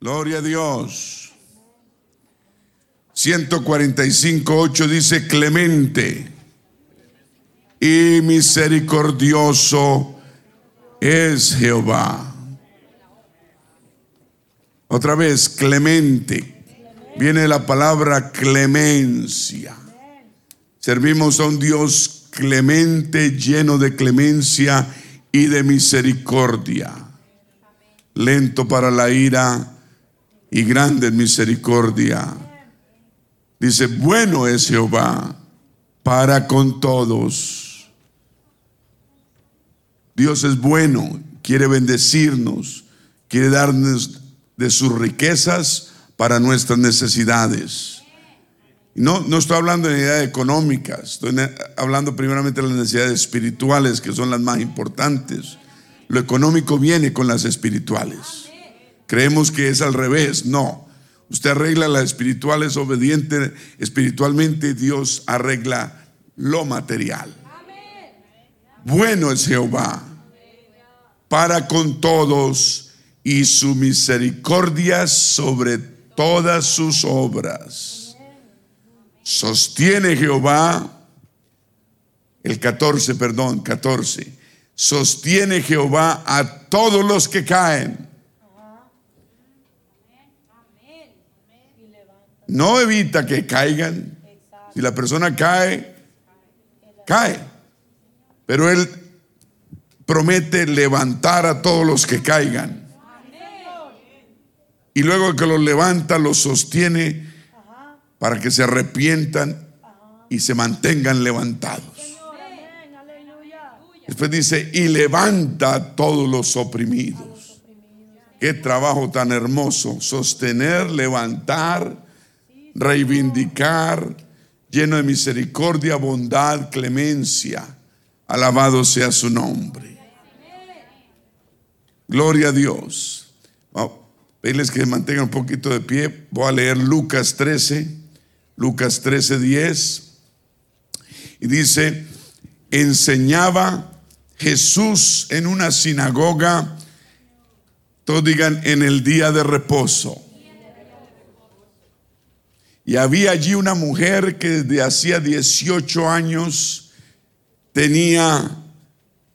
Gloria a Dios. 145.8 dice clemente y misericordioso es Jehová. Otra vez, clemente. Viene la palabra clemencia. Servimos a un Dios clemente, lleno de clemencia y de misericordia. Lento para la ira y grande en misericordia. Dice, bueno es Jehová para con todos. Dios es bueno, quiere bendecirnos, quiere darnos de sus riquezas para nuestras necesidades. No, no estoy hablando de necesidades económicas, estoy hablando primeramente de las necesidades espirituales, que son las más importantes. Lo económico viene con las espirituales. Creemos que es al revés, no. Usted arregla las espirituales, obediente espiritualmente, Dios arregla lo material. Bueno es Jehová para con todos y su misericordia sobre todas sus obras. Sostiene Jehová, el 14, perdón, 14. Sostiene Jehová a todos los que caen. No evita que caigan. Si la persona cae, cae. Pero Él promete levantar a todos los que caigan. Y luego que los levanta, los sostiene para que se arrepientan y se mantengan levantados. Después dice, y levanta a todos los oprimidos. Qué trabajo tan hermoso. Sostener, levantar, reivindicar, lleno de misericordia, bondad, clemencia. Alabado sea su nombre. Gloria a Dios. Pedirles que mantengan un poquito de pie. Voy a leer Lucas 13. Lucas 13:10. Y dice, enseñaba Jesús en una sinagoga, todos digan, en el día de reposo. Y había allí una mujer que desde hacía 18 años tenía,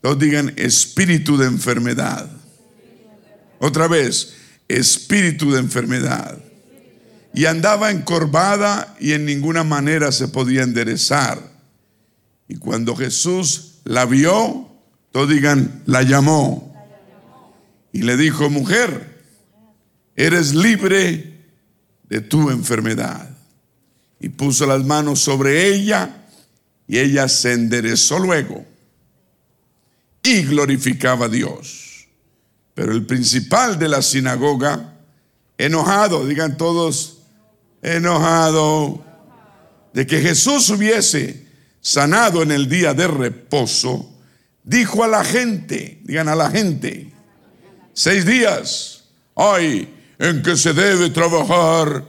todos digan, espíritu de enfermedad. Otra vez, espíritu de enfermedad y andaba encorvada y en ninguna manera se podía enderezar. Y cuando Jesús la vio, todos digan, la llamó y le dijo, mujer, eres libre de tu enfermedad. Y puso las manos sobre ella y ella se enderezó luego y glorificaba a Dios. Pero el principal de la sinagoga, enojado, digan todos, enojado de que Jesús hubiese sanado en el día de reposo, dijo a la gente, digan a la gente, seis días hay en que se debe trabajar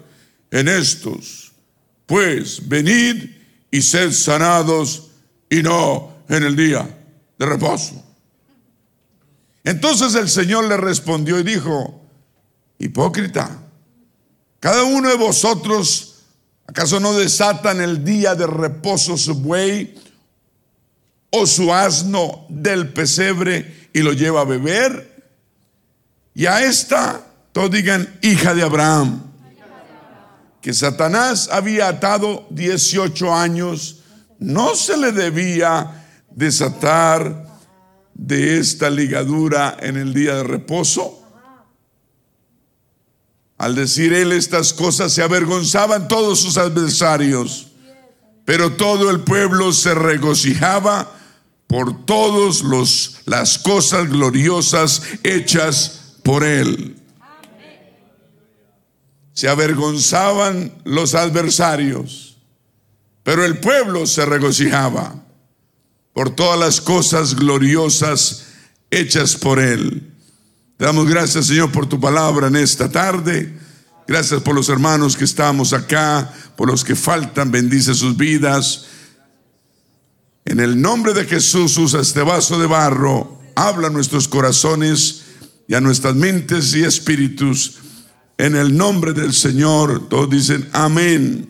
en estos, pues venid y sed sanados y no en el día de reposo. Entonces el Señor le respondió y dijo, hipócrita, cada uno de vosotros, ¿acaso no desatan el día de reposo su buey o su asno del pesebre y lo lleva a beber? Y a esta, todos digan, hija de Abraham, que Satanás había atado 18 años, no se le debía desatar de esta ligadura en el día de reposo. Al decir él estas cosas se avergonzaban todos sus adversarios, pero todo el pueblo se regocijaba por todas las cosas gloriosas hechas por él. Se avergonzaban los adversarios, pero el pueblo se regocijaba por todas las cosas gloriosas hechas por él. Te damos gracias, Señor, por tu palabra en esta tarde. Gracias por los hermanos que estamos acá, por los que faltan. Bendice sus vidas. En el nombre de Jesús, usa este vaso de barro. Habla nuestros corazones y a nuestras mentes y espíritus. En el nombre del Señor, todos dicen amén.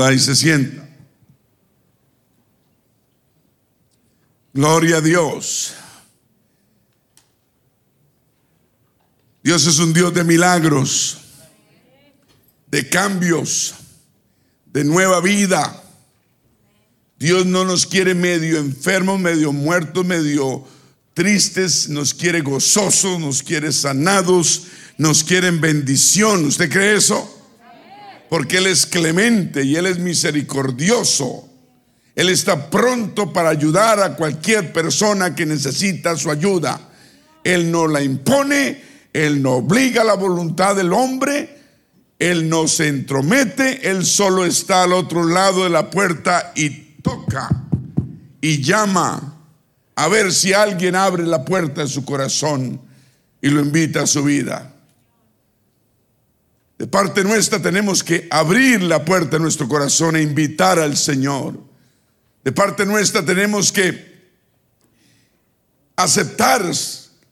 Ahí se sienta. Gloria a Dios. Dios es un Dios de milagros, de cambios, de nueva vida. Dios no nos quiere medio enfermos, medio muertos, medio tristes, nos quiere gozosos, nos quiere sanados, nos quiere en bendición. ¿Usted cree eso? Porque Él es clemente y Él es misericordioso. Él está pronto para ayudar a cualquier persona que necesita su ayuda. Él no la impone, Él no obliga la voluntad del hombre, Él no se entromete, Él solo está al otro lado de la puerta y toca y llama a ver si alguien abre la puerta de su corazón y lo invita a su vida. De parte nuestra tenemos que abrir la puerta de nuestro corazón e invitar al Señor. De parte nuestra tenemos que aceptar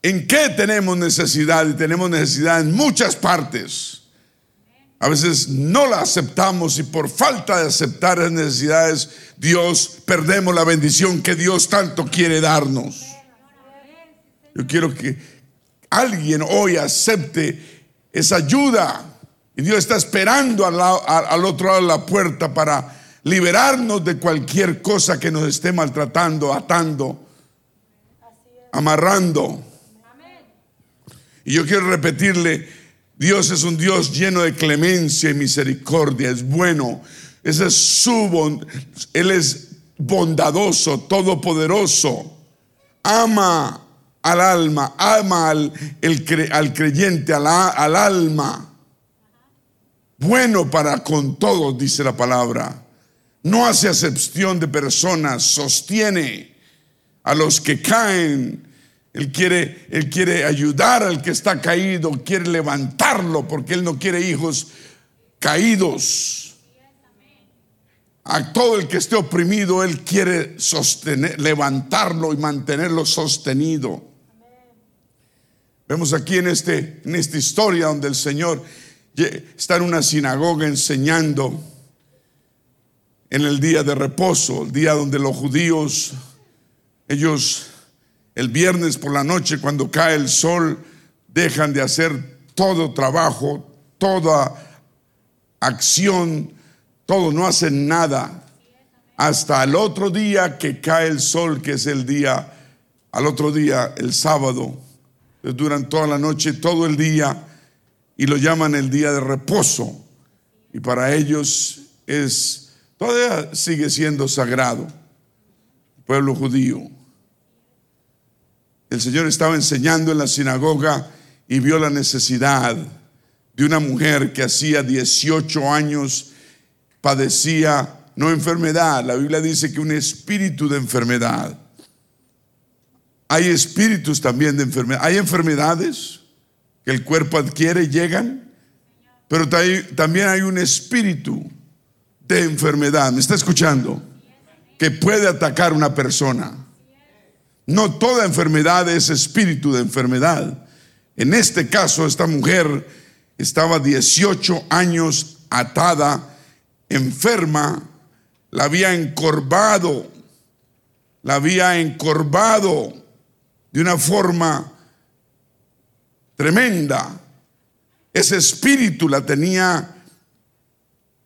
en qué tenemos necesidad y tenemos necesidad en muchas partes. A veces no la aceptamos y por falta de aceptar las necesidades, Dios perdemos la bendición que Dios tanto quiere darnos. Yo quiero que alguien hoy acepte esa ayuda. Y Dios está esperando al, al otro lado de la puerta para liberarnos de cualquier cosa que nos esté maltratando, atando, amarrando. Y yo quiero repetirle, Dios es un Dios lleno de clemencia y misericordia, es bueno. Es su Él es bondadoso, todopoderoso. Ama al alma, ama al, al creyente, al, al alma. Bueno para con todos, dice la palabra. No hace acepción de personas, sostiene a los que caen él quiere, él quiere ayudar al que está caído, quiere levantarlo porque Él no quiere hijos caídos. A todo el que esté oprimido, Él quiere sostener, levantarlo y mantenerlo sostenido. Vemos aquí en, este, en esta historia donde el Señor está en una sinagoga enseñando en el día de reposo, el día donde los judíos, ellos el viernes por la noche cuando cae el sol, dejan de hacer todo trabajo, toda acción, todo, no hacen nada. Hasta el otro día que cae el sol, que es el día, al otro día, el sábado, duran toda la noche, todo el día, y lo llaman el día de reposo. Y para ellos es, todavía sigue siendo sagrado, el pueblo judío. El Señor estaba enseñando en la sinagoga y vio la necesidad de una mujer que hacía 18 años padecía no enfermedad, la Biblia dice que un espíritu de enfermedad. Hay espíritus también de enfermedad. Hay enfermedades que el cuerpo adquiere llegan, pero también hay un espíritu de enfermedad. ¿Me está escuchando? Que puede atacar a una persona. No toda enfermedad es espíritu de enfermedad. En este caso, esta mujer estaba 18 años atada, enferma, la había encorvado, la había encorvado de una forma tremenda. Ese espíritu la tenía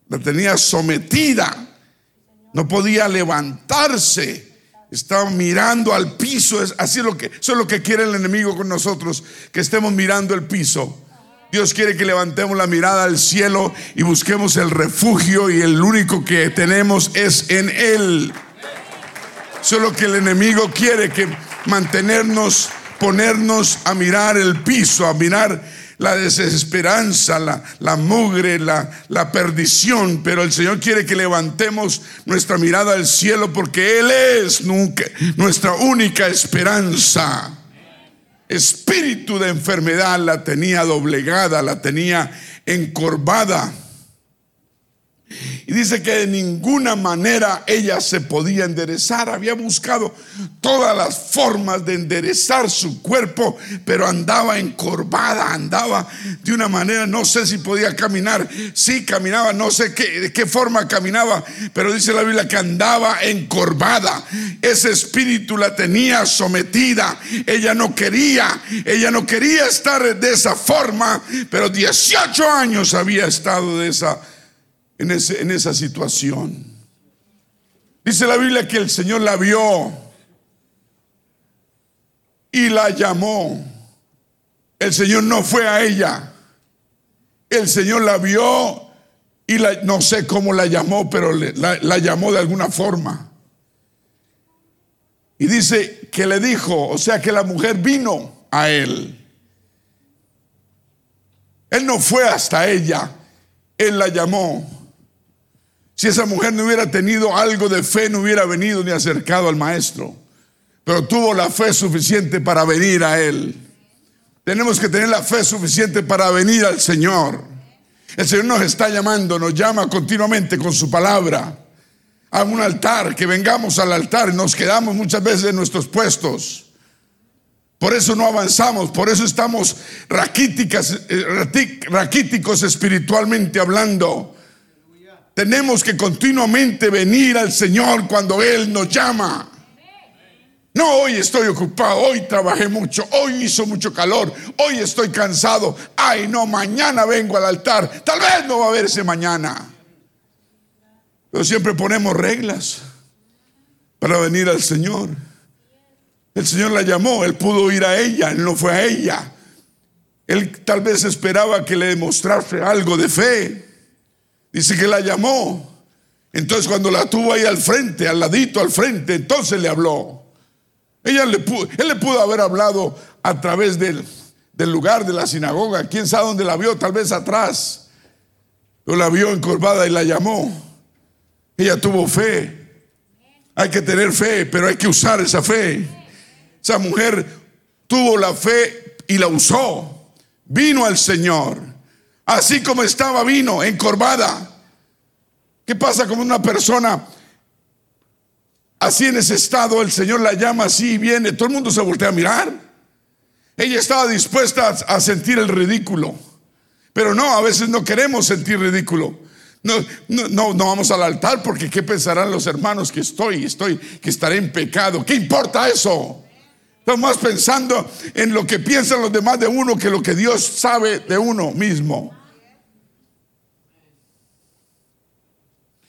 la tenía sometida. No podía levantarse estaba mirando al piso. Es así lo que, eso es lo que quiere el enemigo con nosotros, que estemos mirando el piso. Dios quiere que levantemos la mirada al cielo y busquemos el refugio y el único que tenemos es en Él. Eso es lo que el enemigo quiere, que mantenernos, ponernos a mirar el piso, a mirar la desesperanza, la, la mugre, la, la perdición, pero el Señor quiere que levantemos nuestra mirada al cielo porque Él es nuestra única esperanza. Espíritu de enfermedad la tenía doblegada, la tenía encorvada. Y dice que de ninguna manera ella se podía enderezar. Había buscado todas las formas de enderezar su cuerpo, pero andaba encorvada, andaba de una manera, no sé si podía caminar. Sí, caminaba, no sé qué, de qué forma caminaba, pero dice la Biblia que andaba encorvada. Ese espíritu la tenía sometida. Ella no quería, ella no quería estar de esa forma, pero 18 años había estado de esa forma en, esa situación. Dice la Biblia que el Señor la vio y la llamó. El Señor no fue a ella. El Señor la vio y la, no sé cómo la llamó, pero la llamó de alguna forma. Y dice que le dijo, o sea que la mujer vino a él. Él no fue hasta ella, él la llamó. Si esa mujer no hubiera tenido algo de fe, no hubiera venido ni acercado al maestro. Pero tuvo la fe suficiente para venir a él. Tenemos que tener la fe suficiente para venir al Señor. El Señor nos está llamando, nos llama continuamente con su palabra a un altar, que vengamos al altar nos quedamos muchas veces en nuestros puestos. Por eso no avanzamos, por eso estamos eh, raquíticos espiritualmente hablando. Tenemos que continuamente venir al Señor cuando Él nos llama. No, hoy estoy ocupado, hoy trabajé mucho, hoy hizo mucho calor, hoy estoy cansado. Ay, no, mañana vengo al altar. Tal vez no va a verse mañana. Pero siempre ponemos reglas para venir al Señor. El Señor la llamó, Él pudo ir a ella, Él no fue a ella. Él tal vez esperaba que le demostrase algo de fe. Dice que la llamó. Entonces cuando la tuvo ahí al frente, al ladito, al frente, entonces le habló. Ella le pudo, él le pudo haber hablado a través del, del lugar de la sinagoga. Quién sabe dónde la vio, tal vez atrás. Pero la vio encorvada y la llamó. Ella tuvo fe. Hay que tener fe, pero hay que usar esa fe. Esa mujer tuvo la fe y la usó. Vino al Señor. Así como estaba vino, encorvada. ¿Qué pasa con una persona así en ese estado? El Señor la llama así y viene. Todo el mundo se voltea a mirar. Ella estaba dispuesta a sentir el ridículo. Pero no, a veces no queremos sentir ridículo. No, no, no, no, vamos al altar porque ¿qué pensarán los hermanos que estoy? Estoy, que estaré en pecado. ¿Qué importa eso? Estamos más pensando en lo que piensan los demás de uno que lo que Dios sabe de uno mismo.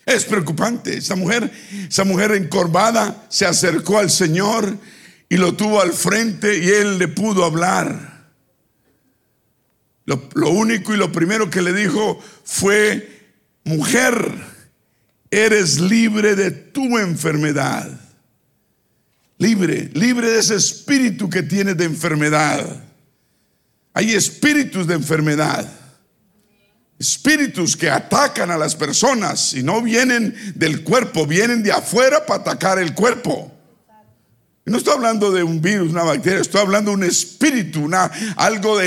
Es preocupante. Esa mujer, esa mujer encorvada se acercó al Señor y lo tuvo al frente y él le pudo hablar. Lo, lo único y lo primero que le dijo fue, mujer, eres libre de tu enfermedad libre, libre de ese espíritu que tienes de enfermedad. Hay espíritus de enfermedad. Espíritus que atacan a las personas y no vienen del cuerpo, vienen de afuera para atacar el cuerpo. No estoy hablando de un virus, una bacteria, estoy hablando de un espíritu, una, algo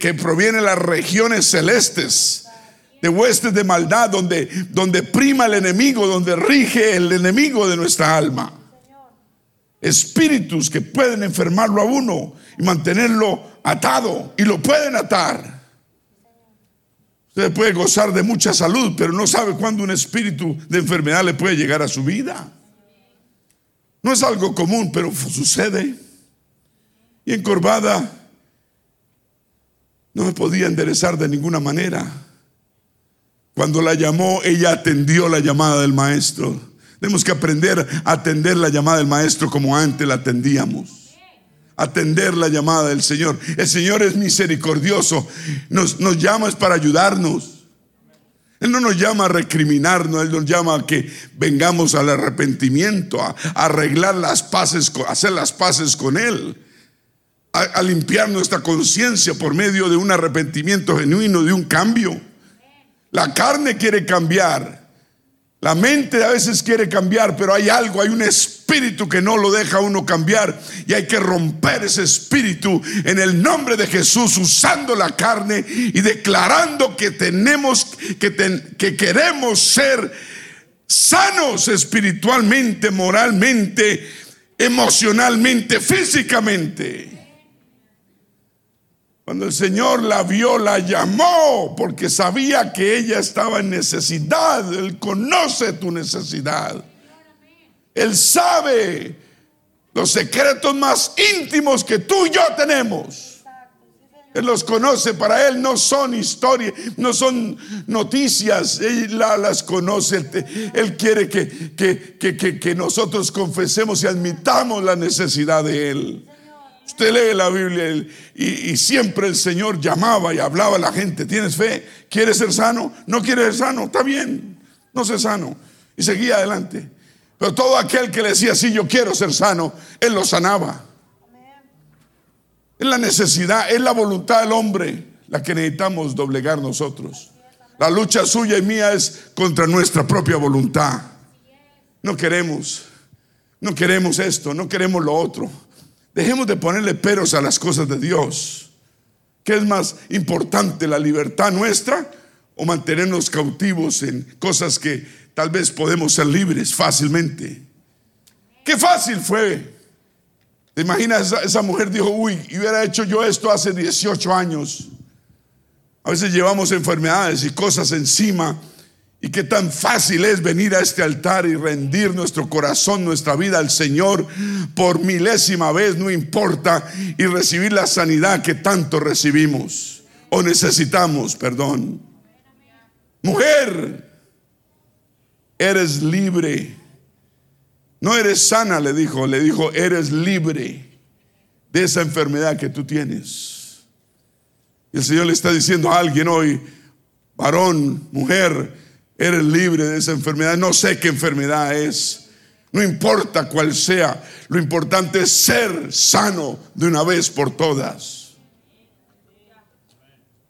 que proviene de las regiones celestes, de huestes de maldad, donde, donde prima el enemigo, donde rige el enemigo de nuestra alma espíritus que pueden enfermarlo a uno y mantenerlo atado y lo pueden atar. Usted puede gozar de mucha salud, pero no sabe cuándo un espíritu de enfermedad le puede llegar a su vida. No es algo común, pero sucede. Y encorvada no me podía enderezar de ninguna manera. Cuando la llamó, ella atendió la llamada del maestro. Tenemos que aprender a atender la llamada del Maestro como antes la atendíamos. Atender la llamada del Señor. El Señor es misericordioso. Nos, nos llama es para ayudarnos. Él no nos llama a recriminarnos, Él nos llama a que vengamos al arrepentimiento, a, arreglar las paces, hacer las paces con Él, a, a limpiar nuestra conciencia por medio de un arrepentimiento genuino, de un cambio. La carne quiere cambiar, La mente a veces quiere cambiar, pero hay algo, hay un espíritu que no lo deja uno cambiar y hay que romper ese espíritu en el nombre de Jesús usando la carne y declarando que tenemos que, que queremos ser sanos espiritualmente, moralmente, emocionalmente, físicamente. Cuando el Señor la vio, la llamó porque sabía que ella estaba en necesidad. Él conoce tu necesidad. Él sabe los secretos más íntimos que tú y yo tenemos. Él los conoce, para Él no son historias, no son noticias, Él las conoce. Él, quiere que, que, que nosotros confesemos y admitamos la necesidad de Él. Usted lee la Biblia y, siempre el Señor llamaba y hablaba a la gente. ¿Tienes fe? ¿Quieres ser sano? ¿No quieres ser sano? Está bien, no sé sano. Y seguía adelante. Pero todo aquel que le decía, sí, yo quiero ser sano, Él lo sanaba. Es la necesidad, es la voluntad del hombre la que necesitamos doblegar nosotros. La lucha suya y mía es contra nuestra propia voluntad. No queremos, no queremos esto, no queremos lo otro. Dejemos de ponerle peros a las cosas de Dios. ¿Qué es más importante, la libertad nuestra o mantenernos cautivos en cosas que tal vez podemos ser libres fácilmente? Qué fácil fue. ¿Te imaginas? Esa, esa mujer dijo, uy, hubiera hecho yo esto hace 18 años. A veces llevamos enfermedades y cosas encima y qué tan fácil es venir a este altar y rendir nuestro corazón, nuestra vida al Señor por milésima vez, no importa, y recibir la sanidad que tanto recibimos o necesitamos, perdón. Mujer, eres libre. No eres sana, le dijo, le dijo, eres libre de esa enfermedad que tú tienes. Y el Señor le está diciendo a alguien hoy, varón, mujer, Eres libre de esa enfermedad. No sé qué enfermedad es. No importa cuál sea. Lo importante es ser sano de una vez por todas.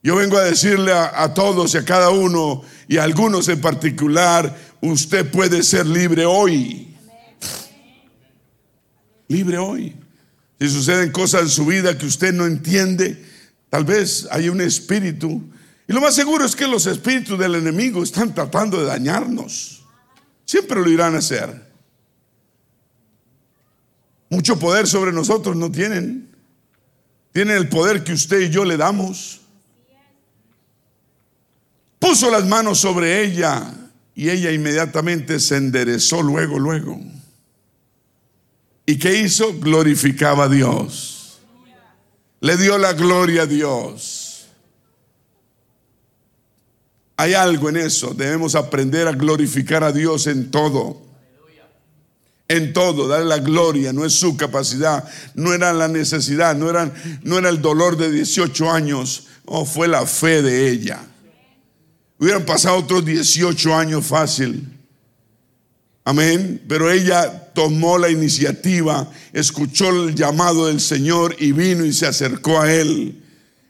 Yo vengo a decirle a, todos y a cada uno y a algunos en particular, usted puede ser libre hoy. Libre hoy. Si suceden cosas en su vida que usted no entiende, tal vez hay un espíritu y lo más seguro es que los espíritus del enemigo están tratando de dañarnos. Siempre lo irán a hacer. Mucho poder sobre nosotros no tienen. Tienen el poder que usted y yo le damos. Puso las manos sobre ella y ella inmediatamente se enderezó luego, luego. ¿Y qué hizo? Glorificaba a Dios. Le dio la gloria a Dios. Hay algo en eso. Debemos aprender a glorificar a Dios en todo. En todo, darle la gloria, no es su capacidad, no era la necesidad, no, no era el dolor de 18 años, o fue la fe de ella. Hubieran pasado otros 18 años fácil. Amén. Pero ella tomó la iniciativa, escuchó el llamado del Señor y vino y se acercó a Él.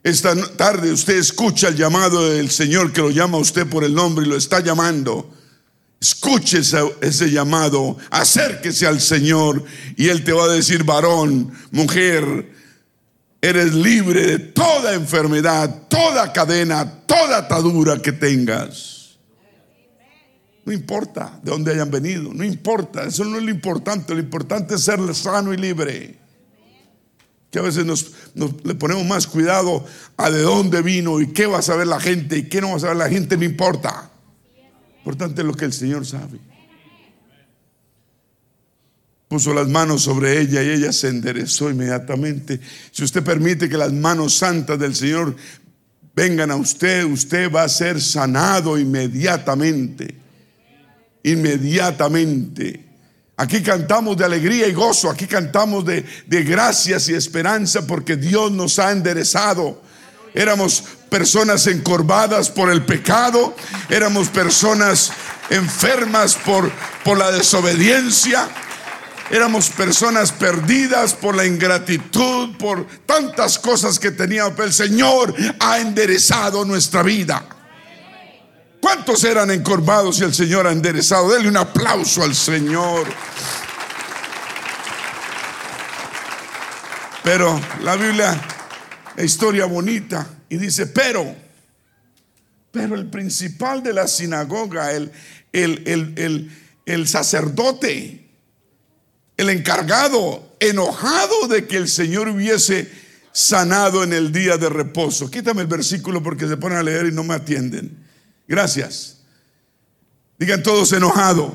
Esta tarde usted escucha el llamado del Señor que lo llama a usted por el nombre y lo está llamando. Escuche ese, llamado, acérquese al Señor y Él te va a decir, varón, mujer, eres libre de toda enfermedad, toda cadena, toda atadura que tengas. No importa de dónde hayan venido, no importa, eso no es lo importante, lo importante es ser sano y libre que a veces nos, le ponemos más cuidado a de dónde vino y qué va a saber la gente y qué no va a saber la gente, no importa. Importante es lo que el Señor sabe. Puso las manos sobre ella y ella se enderezó inmediatamente. Si usted permite que las manos santas del Señor vengan a usted, usted va a ser sanado inmediatamente. Inmediatamente. Aquí cantamos de alegría y gozo, aquí cantamos de, gracias y esperanza porque Dios nos ha enderezado. Éramos personas encorvadas por el pecado, éramos personas enfermas por, por la desobediencia, éramos personas perdidas por la ingratitud, por tantas cosas que teníamos. Pero el Señor ha enderezado nuestra vida. ¿Cuántos eran encorvados y el Señor ha enderezado? Denle un aplauso al Señor. Pero la Biblia, es historia bonita, y dice, pero, pero el principal de la sinagoga, el, el, el sacerdote, el encargado, enojado de que el Señor hubiese sanado en el día de reposo. Quítame el versículo porque se ponen a leer y no me atienden. Gracias. Digan todos enojado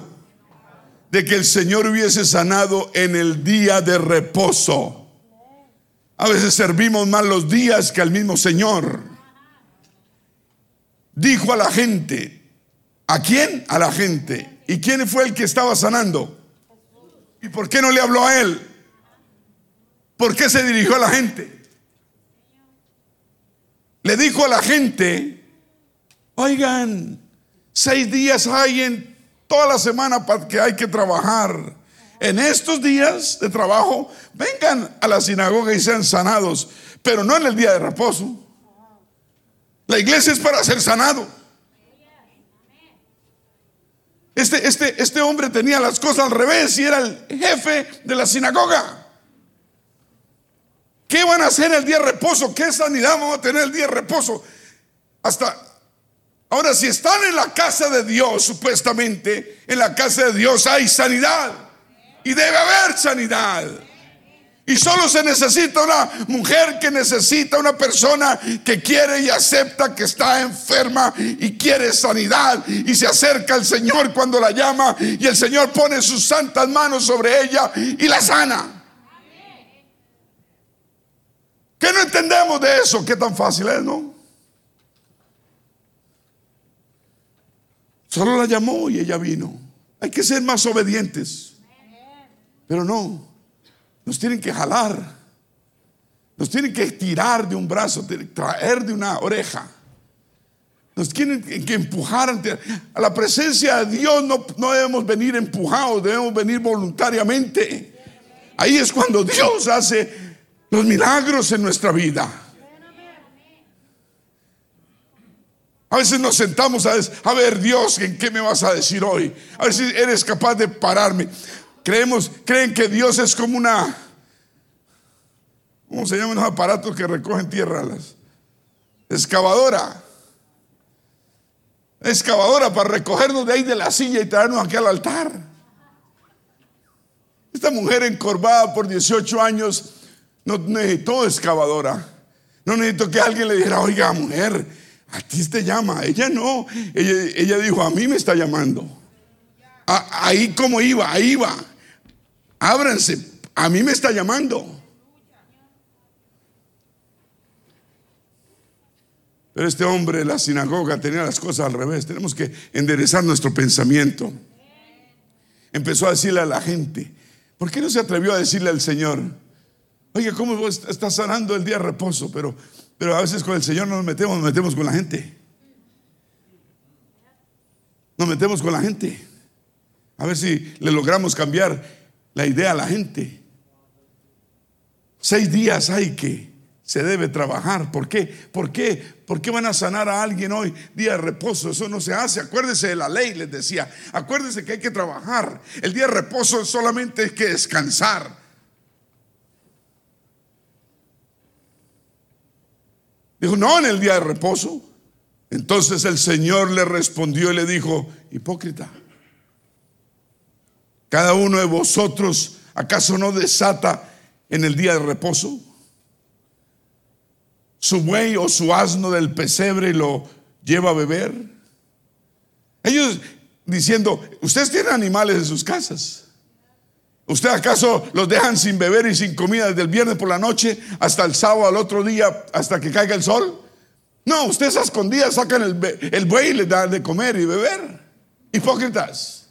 de que el Señor hubiese sanado en el día de reposo. A veces servimos más los días que al mismo Señor. Dijo a la gente, ¿a quién? A la gente. ¿Y quién fue el que estaba sanando? ¿Y por qué no le habló a él? ¿Por qué se dirigió a la gente? Le dijo a la gente, oigan, seis días hay en toda la semana para que hay que trabajar. En estos días de trabajo, vengan a la sinagoga y sean sanados, pero no en el día de reposo. La iglesia es para ser sanado. Este, este, este hombre tenía las cosas al revés y era el jefe de la sinagoga. ¿Qué van a hacer el día de reposo? ¿Qué sanidad vamos a tener el día de reposo? Hasta ahora, si están en la casa de Dios, supuestamente, en la casa de Dios hay sanidad. Y debe haber sanidad. Y solo se necesita una mujer que necesita una persona que quiere y acepta que está enferma y quiere sanidad y se acerca al Señor cuando la llama y el Señor pone sus santas manos sobre ella y la sana. ¿Qué no entendemos de eso? ¿Qué tan fácil es, no? Solo la llamó y ella vino. Hay que ser más obedientes. Pero no. Nos tienen que jalar. Nos tienen que tirar de un brazo, traer de una oreja. Nos tienen que empujar a la presencia de Dios. No, no debemos venir empujados, debemos venir voluntariamente. Ahí es cuando Dios hace los milagros en nuestra vida. A veces nos sentamos a, a ver, Dios, ¿en qué me vas a decir hoy? A ver si eres capaz de pararme. Creemos, creen que Dios es como una, ¿cómo se llaman los aparatos que recogen tierra? Las excavadora. Excavadora para recogernos de ahí de la silla y traernos aquí al altar. Esta mujer encorvada por 18 años no necesitó excavadora. No necesitó que alguien le dijera, oiga, mujer, a ti te llama. Ella no. Ella, dijo, a mí me está llamando. ahí como iba, ahí iba ábranse, a mí me está llamando. Pero este hombre, la sinagoga, tenía las cosas al revés. Tenemos que enderezar nuestro pensamiento. Empezó a decirle a la gente, ¿por qué no se atrevió a decirle al Señor? Oye, ¿cómo vos estás sanando el día de reposo? Pero, pero a veces con el Señor no nos metemos, nos metemos con la gente. Nos metemos con la gente. A ver si le logramos cambiar la idea a la gente. Seis días hay que se debe trabajar. ¿Por qué? ¿Por qué? ¿Por qué van a sanar a alguien hoy día de reposo? Eso no se hace. Acuérdese de la ley, les decía. Acuérdese que hay que trabajar. El día de reposo solamente hay que descansar. Dijo, no, en el día de reposo. Entonces el Señor le respondió y le dijo, hipócrita. Cada uno de vosotros, ¿acaso no desata en el día de reposo? Su buey o su asno del pesebre y lo lleva a beber. Ellos diciendo, ustedes tienen animales en sus casas. ¿Usted acaso los dejan sin beber y sin comida desde el viernes por la noche hasta el sábado al otro día, hasta que caiga el sol? No, ustedes a escondidas sacan el, el buey y les dan de comer y beber. Hipócritas.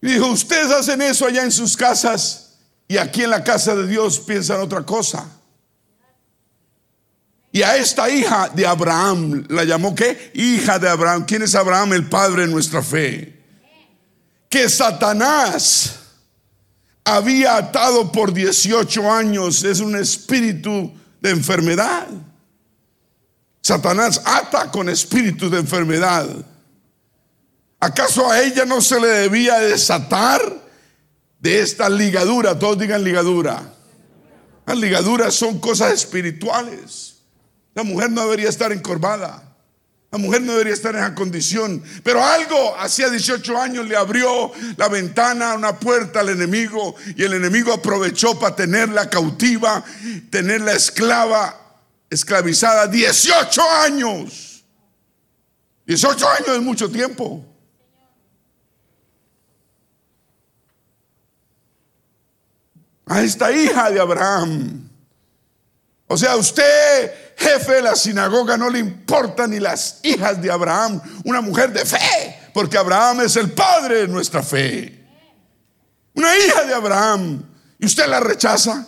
Y dijo, ustedes hacen eso allá en sus casas y aquí en la casa de Dios piensan otra cosa. Y a esta hija de Abraham, ¿la llamó qué? Hija de Abraham. ¿Quién es Abraham? El padre de nuestra fe. Que Satanás había atado por 18 años. Es un espíritu de enfermedad. Satanás ata con espíritu de enfermedad. ¿Acaso a ella no se le debía desatar de esta ligadura? Todos digan ligadura. Las ligaduras son cosas espirituales. La mujer no debería estar encorvada. La mujer no debería estar en esa condición. Pero algo hacía 18 años le abrió la ventana, una puerta al enemigo. Y el enemigo aprovechó para tenerla cautiva, tenerla esclava, esclavizada. 18 años. 18 años es mucho tiempo. A esta hija de Abraham. O sea, usted jefe de la sinagoga no le importa ni las hijas de Abraham, una mujer de fe, porque Abraham es el padre de nuestra fe. Una hija de Abraham, y usted la rechaza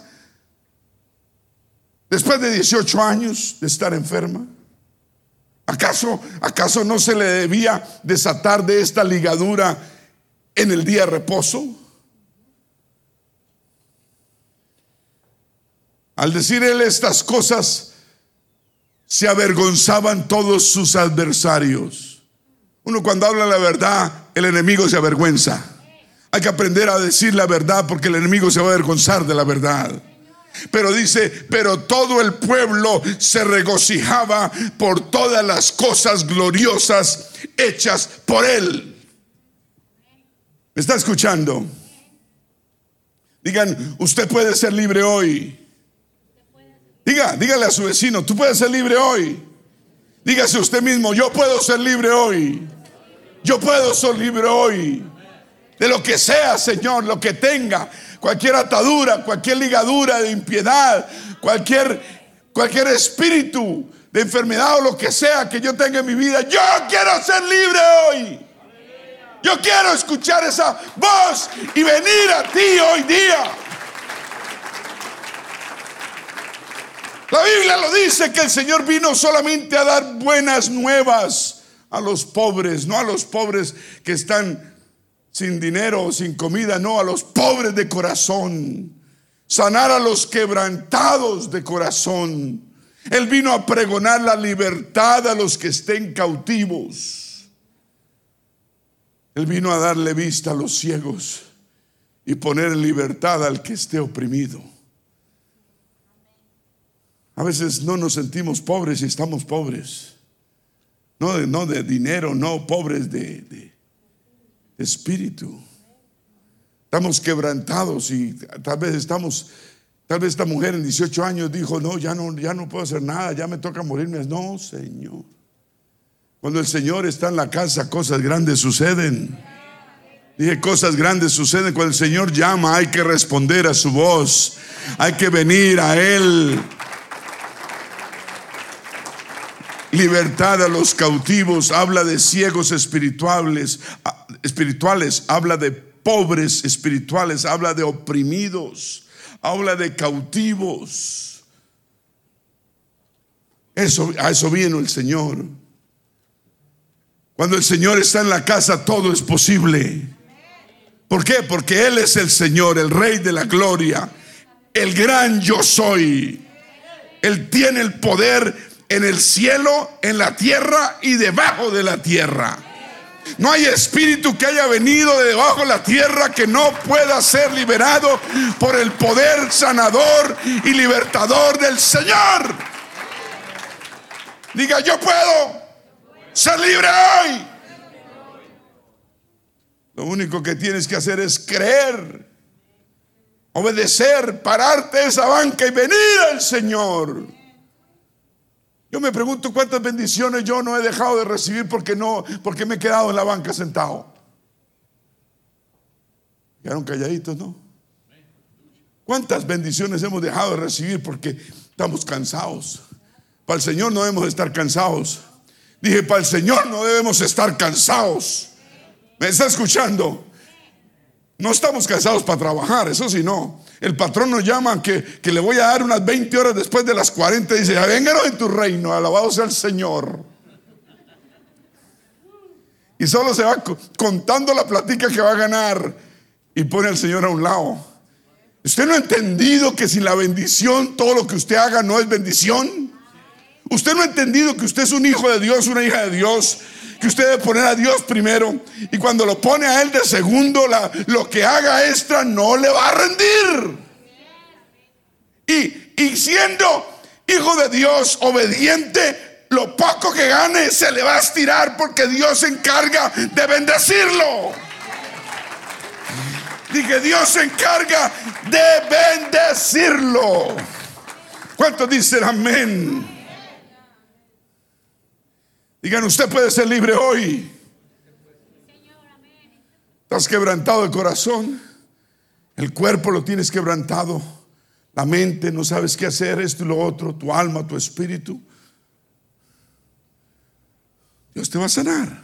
después de 18 años de estar enferma. ¿Acaso, acaso no se le debía desatar de esta ligadura en el día de reposo? Al decir él estas cosas, se avergonzaban todos sus adversarios. Uno cuando habla la verdad, el enemigo se avergüenza. Hay que aprender a decir la verdad porque el enemigo se va a avergonzar de la verdad. Pero dice, pero todo el pueblo se regocijaba por todas las cosas gloriosas hechas por él. ¿Me está escuchando? Digan, usted puede ser libre hoy. Diga, dígale a su vecino, tú puedes ser libre hoy. Dígase usted mismo, yo puedo ser libre hoy. Yo puedo ser libre hoy. De lo que sea, Señor, lo que tenga, cualquier atadura, cualquier ligadura de impiedad, cualquier, cualquier espíritu de enfermedad o lo que sea que yo tenga en mi vida, yo quiero ser libre hoy. Yo quiero escuchar esa voz y venir a ti hoy día. La Biblia lo dice que el Señor vino solamente a dar buenas nuevas a los pobres, no a los pobres que están sin dinero o sin comida, no, a los pobres de corazón. Sanar a los quebrantados de corazón. Él vino a pregonar la libertad a los que estén cautivos. Él vino a darle vista a los ciegos y poner en libertad al que esté oprimido. A veces no nos sentimos pobres y estamos pobres. No de, no de dinero, no pobres de, de espíritu. Estamos quebrantados y tal vez estamos, tal vez esta mujer en 18 años dijo, no, ya no, ya no puedo hacer nada, ya me toca morirme. No, Señor. Cuando el Señor está en la casa, cosas grandes suceden. Dije, cosas grandes suceden. Cuando el Señor llama, hay que responder a su voz. Hay que venir a Él. Libertad a los cautivos, habla de ciegos espirituales, espirituales, habla de pobres espirituales, habla de oprimidos, habla de cautivos. Eso, a eso vino el Señor. Cuando el Señor está en la casa, todo es posible. ¿Por qué? Porque Él es el Señor, el Rey de la Gloria, el gran yo soy. Él tiene el poder en el cielo, en la tierra y debajo de la tierra. No hay espíritu que haya venido de debajo de la tierra que no pueda ser liberado por el poder sanador y libertador del Señor. Diga, yo puedo ser libre hoy. Lo único que tienes que hacer es creer, obedecer, pararte de esa banca y venir al Señor. Yo me pregunto cuántas bendiciones yo no he dejado de recibir porque no, porque me he quedado en la banca sentado. Quedaron calladitos, ¿no? ¿Cuántas bendiciones hemos dejado de recibir porque estamos cansados? Para el Señor no debemos estar cansados. Dije, para el Señor no debemos estar cansados. ¿Me está escuchando? No estamos cansados para trabajar, eso sí, no. El patrón nos llama que, que, le voy a dar unas 20 horas después de las 40 y dice, vénganos en tu reino, alabado sea el Señor. Y solo se va contando la platica que va a ganar y pone al Señor a un lado. ¿Usted no ha entendido que sin la bendición todo lo que usted haga no es bendición? Usted no ha entendido que usted es un hijo de Dios, una hija de Dios, que usted debe poner a Dios primero y cuando lo pone a Él de segundo, lo que haga extra no le va a rendir. Y, siendo hijo de Dios, obediente, lo poco que gane se le va a estirar porque Dios se encarga de bendecirlo. Dije, Dios se encarga de bendecirlo. ¿Cuántos dicen amén? Digan, usted puede ser libre hoy. Estás quebrantado de corazón. El cuerpo lo tienes quebrantado. La mente, no sabes qué hacer, esto y lo otro. Tu alma, tu espíritu. Dios te va a sanar.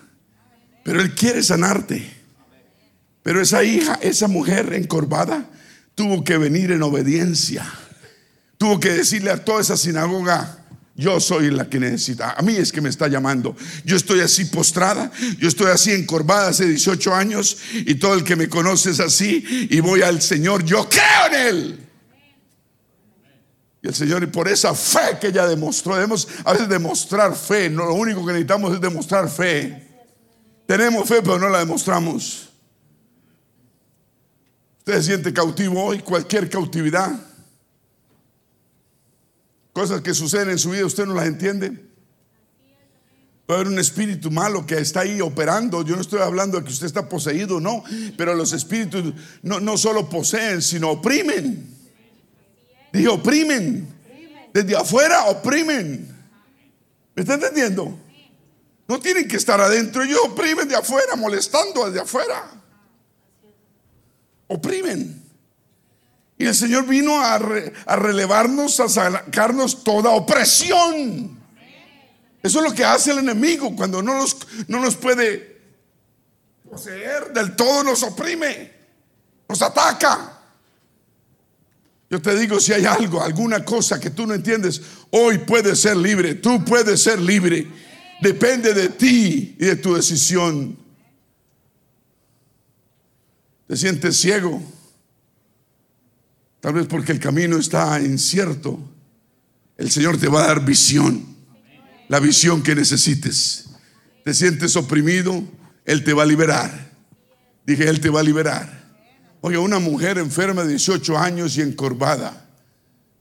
Pero Él quiere sanarte. Pero esa hija, esa mujer encorvada, tuvo que venir en obediencia. Tuvo que decirle a toda esa sinagoga, yo soy la que necesita. A mí es que me está llamando. Yo estoy así postrada. Yo estoy así encorvada hace 18 años. Y todo el que me conoce es así. Y voy al Señor. Yo creo en Él. Y el Señor, y por esa fe que ella demostró, debemos a veces demostrar fe. No, lo único que necesitamos es demostrar fe. Tenemos fe, pero no la demostramos. Usted se siente cautivo hoy, cualquier cautividad Cosas que suceden en su vida, usted no las entiende. Puede haber un espíritu malo que está ahí operando. Yo no estoy hablando de que usted está poseído, no. Pero los espíritus no, no solo poseen, sino oprimen. Dije, oprimen. Desde afuera oprimen. ¿Me está entendiendo? No tienen que estar adentro. Ellos oprimen de afuera, molestando desde afuera. Oprimen. Y el Señor vino a, relevarnos, a sacarnos toda opresión. Eso es lo que hace el enemigo cuando no nos, no nos puede poseer del todo, nos oprime, nos ataca. Yo te digo, si hay algo, alguna cosa que tú no entiendes, hoy puedes ser libre, tú puedes ser libre. Depende de ti y de tu decisión. Te sientes ciego. Tal vez porque el camino está incierto. El Señor te va a dar visión. La visión que necesites. Te sientes oprimido, Él te va a liberar. Dije, Él te va a liberar. Oye, una mujer enferma de 18 años y encorvada.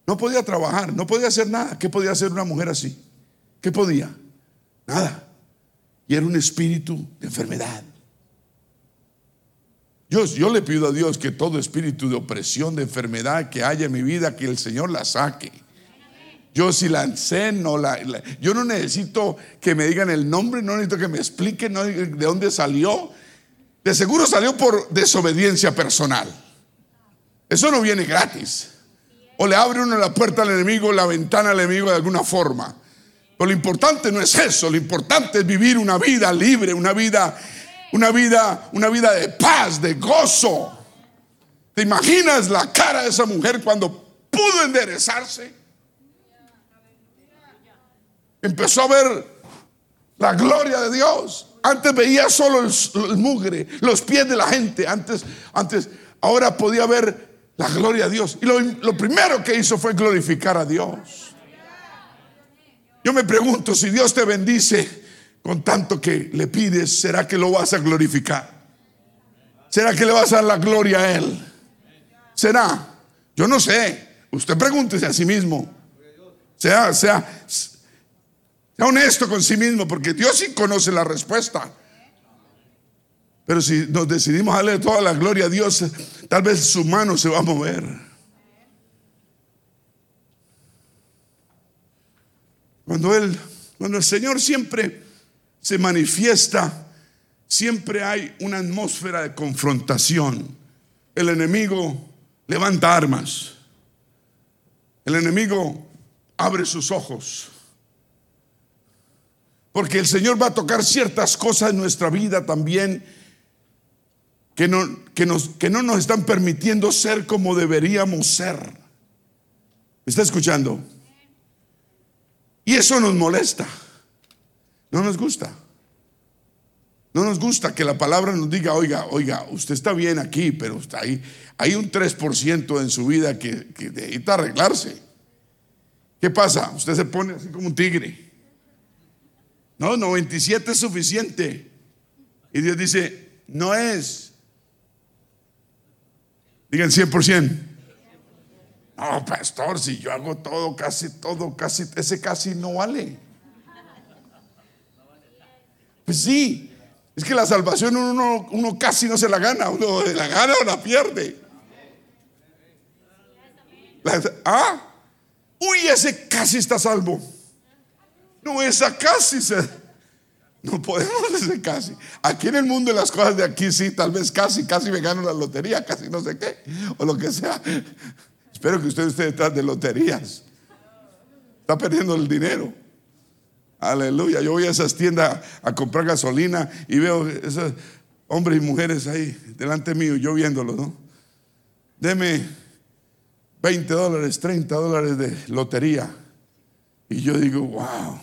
No podía trabajar, no podía hacer nada. ¿Qué podía hacer una mujer así? ¿Qué podía? Nada. Y era un espíritu de enfermedad. Yo, le pido a Dios que todo espíritu de opresión, de enfermedad que haya en mi vida, que el Señor la saque. Yo si la no la, yo no necesito que me digan el nombre, no necesito que me expliquen de dónde salió. De seguro salió por desobediencia personal. Eso no viene gratis. O le abre uno la puerta al enemigo, la ventana al enemigo de alguna forma. Pero lo importante no es eso, lo importante es vivir una vida libre, una vida una vida, una vida de paz, de gozo. ¿Te imaginas la cara de esa mujer cuando pudo enderezarse? Empezó a ver la gloria de Dios. Antes veía solo el, mugre, los pies de la gente. Antes, antes, ahora podía ver la gloria de Dios. Y lo, lo primero que hizo fue glorificar a Dios. Yo me pregunto si Dios te bendice con tanto que le pides, ¿será que lo vas a glorificar? ¿Será que le vas a dar la gloria a Él? ¿Será? Yo no sé. Usted pregúntese a sí mismo. Sea, sea, sea honesto con sí mismo, porque Dios sí conoce la respuesta. Pero si nos decidimos darle toda la gloria a Dios, tal vez su mano se va a mover. Cuando Él, cuando el Señor siempre se manifiesta, siempre hay una atmósfera de confrontación. El enemigo levanta armas. El enemigo abre sus ojos. Porque el Señor va a tocar ciertas cosas en nuestra vida también que no, que nos, que no nos están permitiendo ser como deberíamos ser. está escuchando? Y eso nos molesta. No nos gusta. No nos gusta que la palabra nos diga, oiga, oiga, usted está bien aquí, pero está ahí, hay un 3% en su vida que, necesita arreglarse. ¿Qué pasa? Usted se pone así como un tigre. No, 97 es suficiente. Y Dios dice, no es. Digan 100%. No, pastor, si yo hago todo, casi todo, casi, ese casi no vale. Pues sí, es que la salvación uno, casi no se la gana, uno la gana o la pierde. ah, uy, ese casi está salvo. No, esa casi se... No podemos decir casi. Aquí en el mundo de las cosas de aquí sí, tal vez casi, casi me gano la lotería, casi no sé qué, o lo que sea. Espero que usted esté detrás de loterías. Está perdiendo el dinero. Aleluya. Yo voy a esas tiendas a comprar gasolina y veo esos hombres y mujeres ahí delante mío, yo viéndolos, ¿no? Deme 20 dólares, 30 dólares de lotería. Y yo digo, wow,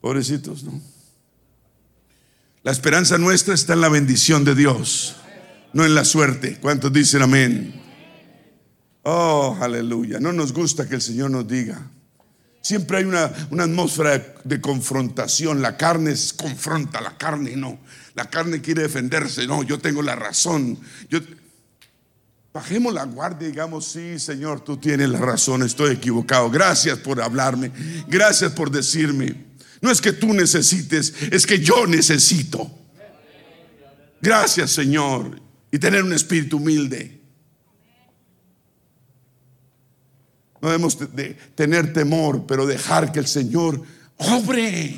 pobrecitos, ¿no? La esperanza nuestra está en la bendición de Dios, no en la suerte. ¿Cuántos dicen amén? Oh, aleluya. No nos gusta que el Señor nos diga. Siempre hay una, atmósfera de, confrontación. La carne confronta la carne, no. La carne quiere defenderse, no, yo tengo la razón. Bajemos la guardia y digamos, sí, Señor, tú tienes la razón, estoy equivocado. Gracias por hablarme, gracias por decirme. No es que tú necesites, es que yo necesito. Gracias, Señor. Y tener un espíritu humilde. No debemos de tener temor, pero dejar que el Señor obre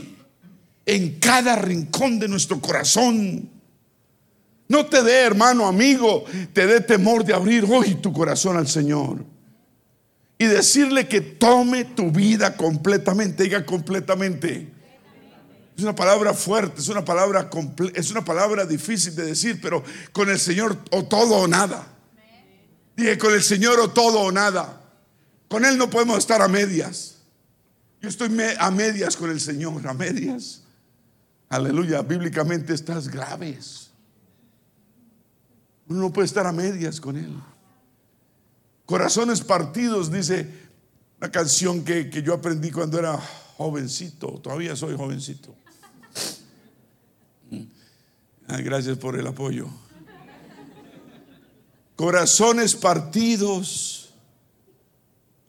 en cada rincón de nuestro corazón. No te dé, hermano, amigo, te dé temor de abrir hoy tu corazón al Señor y decirle que tome tu vida completamente, diga completamente. Es una palabra fuerte, es una palabra es una palabra difícil de decir, pero con el Señor o todo o nada. Dije, con el Señor o todo o nada. Con Él no podemos estar a medias. Yo estoy a medias con el Señor, a medias. Aleluya, bíblicamente estás graves. Uno no puede estar a medias con Él. Corazones partidos, dice la canción que, que yo aprendí cuando era jovencito, todavía soy jovencito. gracias por el apoyo. Corazones partidos.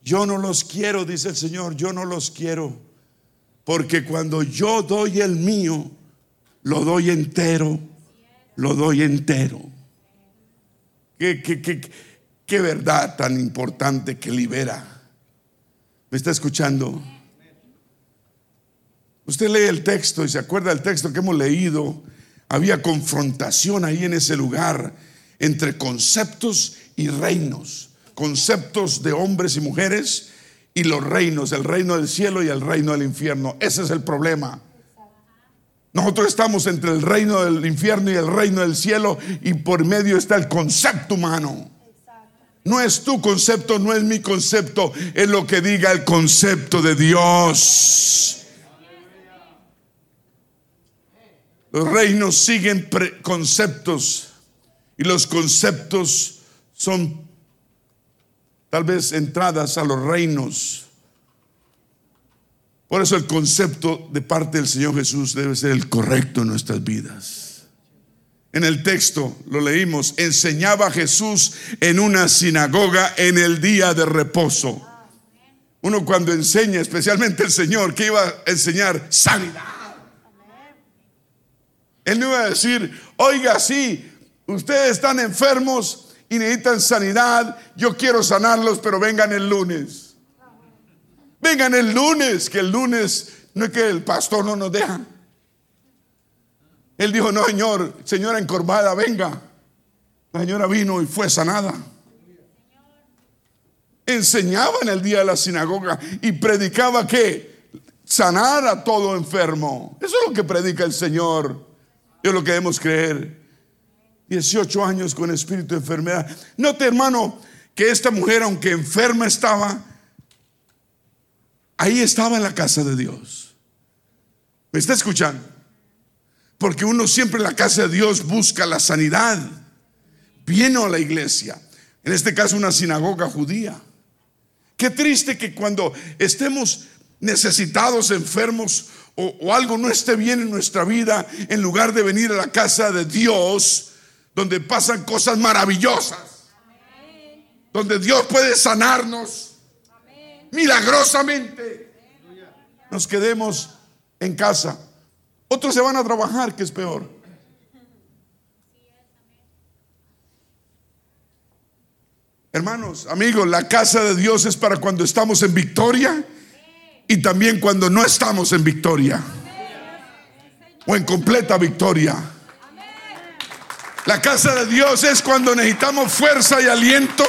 Yo no los quiero, dice el Señor, yo no los quiero. Porque cuando yo doy el mío, lo doy entero, lo doy entero. Qué, qué, qué verdad tan importante que libera. ¿Me está escuchando? Usted lee el texto y se acuerda del texto que hemos leído. Había confrontación ahí en ese lugar entre conceptos y reinos. Conceptos de hombres y mujeres y los reinos, el reino del cielo y el reino del infierno. Ese es el problema. Nosotros estamos entre el reino del infierno y el reino del cielo y por medio está el concepto humano. No es tu concepto, no es mi concepto, es lo que diga el concepto de Dios. Los reinos siguen conceptos y los conceptos son tal vez entradas a los reinos. Por eso el concepto de parte del Señor Jesús debe ser el correcto en nuestras vidas. En el texto lo leímos, enseñaba Jesús en una sinagoga en el día de reposo. Uno cuando enseña, especialmente el Señor, que iba a enseñar sanidad él no iba a decir, oiga, sí, ustedes están enfermos y necesitan sanidad, yo quiero sanarlos, pero vengan el lunes. Vengan el lunes, que el lunes no es que el pastor no nos deja. Él dijo, no, señor, señora encorvada, venga. La señora vino y fue sanada. Enseñaba en el día de la sinagoga y predicaba que sanar a todo enfermo. Eso es lo que predica el Señor. Es lo que debemos creer. 18 años con espíritu de enfermedad. Note, hermano, que esta mujer, aunque enferma estaba, ahí estaba en la casa de Dios. ¿Me está escuchando? Porque uno siempre en la casa de Dios busca la sanidad. Viene a la iglesia. En este caso, una sinagoga judía. Qué triste que cuando estemos necesitados, enfermos o, o, algo no esté bien en nuestra vida, en lugar de venir a la casa de Dios, donde pasan cosas maravillosas, donde Dios puede sanarnos milagrosamente, nos quedemos en casa. Otros se van a trabajar, que es peor. Hermanos, amigos, la casa de Dios es para cuando estamos en victoria y también cuando no estamos en victoria o en completa victoria. La casa de Dios es cuando necesitamos fuerza y aliento,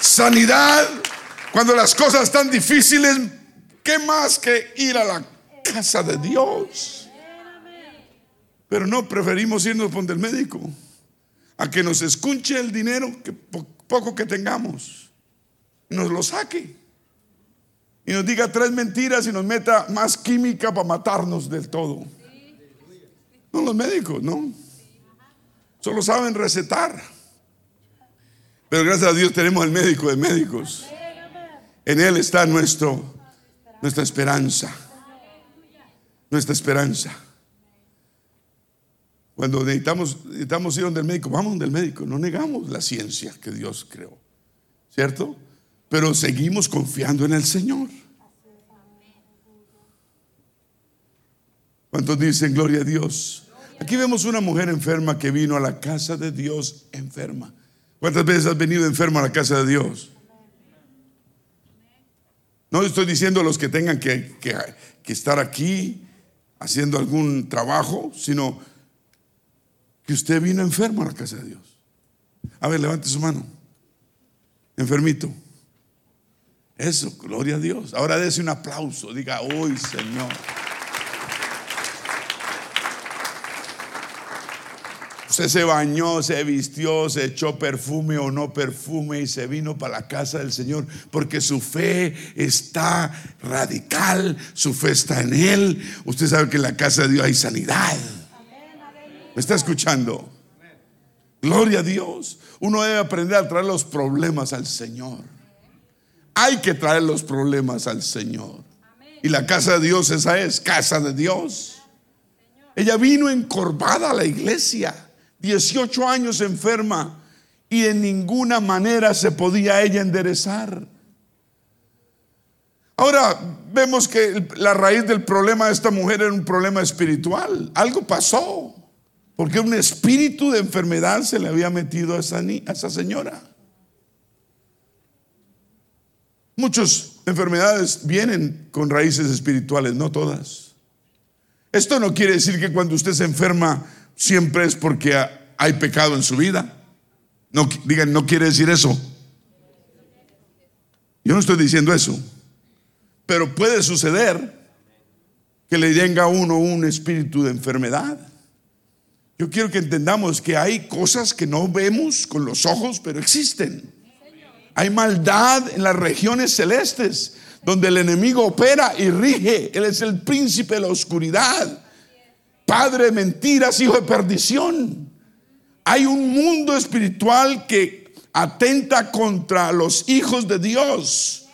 sanidad, cuando las cosas están difíciles. ¿Qué más que ir a la casa de Dios? Pero no preferimos irnos donde el médico a que nos escuche el dinero que poco que tengamos, nos lo saque y nos diga tres mentiras y nos meta más química para matarnos del todo. No los médicos, no. Solo saben recetar. Pero gracias a Dios tenemos el médico de médicos. En Él está nuestro, nuestra esperanza. Nuestra esperanza. Cuando necesitamos, necesitamos ir donde el médico, vamos donde el médico, no negamos la ciencia que Dios creó, ¿cierto? Pero seguimos confiando en el Señor. ¿Cuántos dicen gloria a Dios? Aquí vemos una mujer enferma que vino a la casa de Dios enferma. ¿Cuántas veces has venido enferma a la casa de Dios? No estoy diciendo a los que tengan que, que estar aquí haciendo algún trabajo, sino que usted vino enfermo a la casa de Dios. A ver, levante su mano. Enfermito. Eso, gloria a Dios. Ahora dése un aplauso. Diga, hoy Señor. Usted se bañó, se vistió, se echó perfume o no perfume y se vino para la casa del Señor porque su fe está radical, su fe está en Él. Usted sabe que en la casa de Dios hay sanidad. ¿Me está escuchando? Gloria a Dios. Uno debe aprender a traer los problemas al Señor. Hay que traer los problemas al Señor. Y la casa de Dios esa es, casa de Dios. Ella vino encorvada a la iglesia, 18 años enferma y de ninguna manera se podía ella enderezar. Ahora vemos que la raíz del problema de esta mujer era un problema espiritual. Algo pasó. Porque un espíritu de enfermedad se le había metido a esa, a esa señora. Muchas enfermedades vienen con raíces espirituales, no todas. Esto no quiere decir que cuando usted se enferma siempre es porque hay pecado en su vida. No, digan, no quiere decir eso. Yo no estoy diciendo eso. Pero puede suceder que le venga a uno un espíritu de enfermedad. Yo quiero que entendamos que hay cosas que no vemos con los ojos, pero existen. Hay maldad en las regiones celestes, donde el enemigo opera y rige. Él es el príncipe de la oscuridad, padre de mentiras, hijo de perdición. Hay un mundo espiritual que atenta contra los hijos de Dios.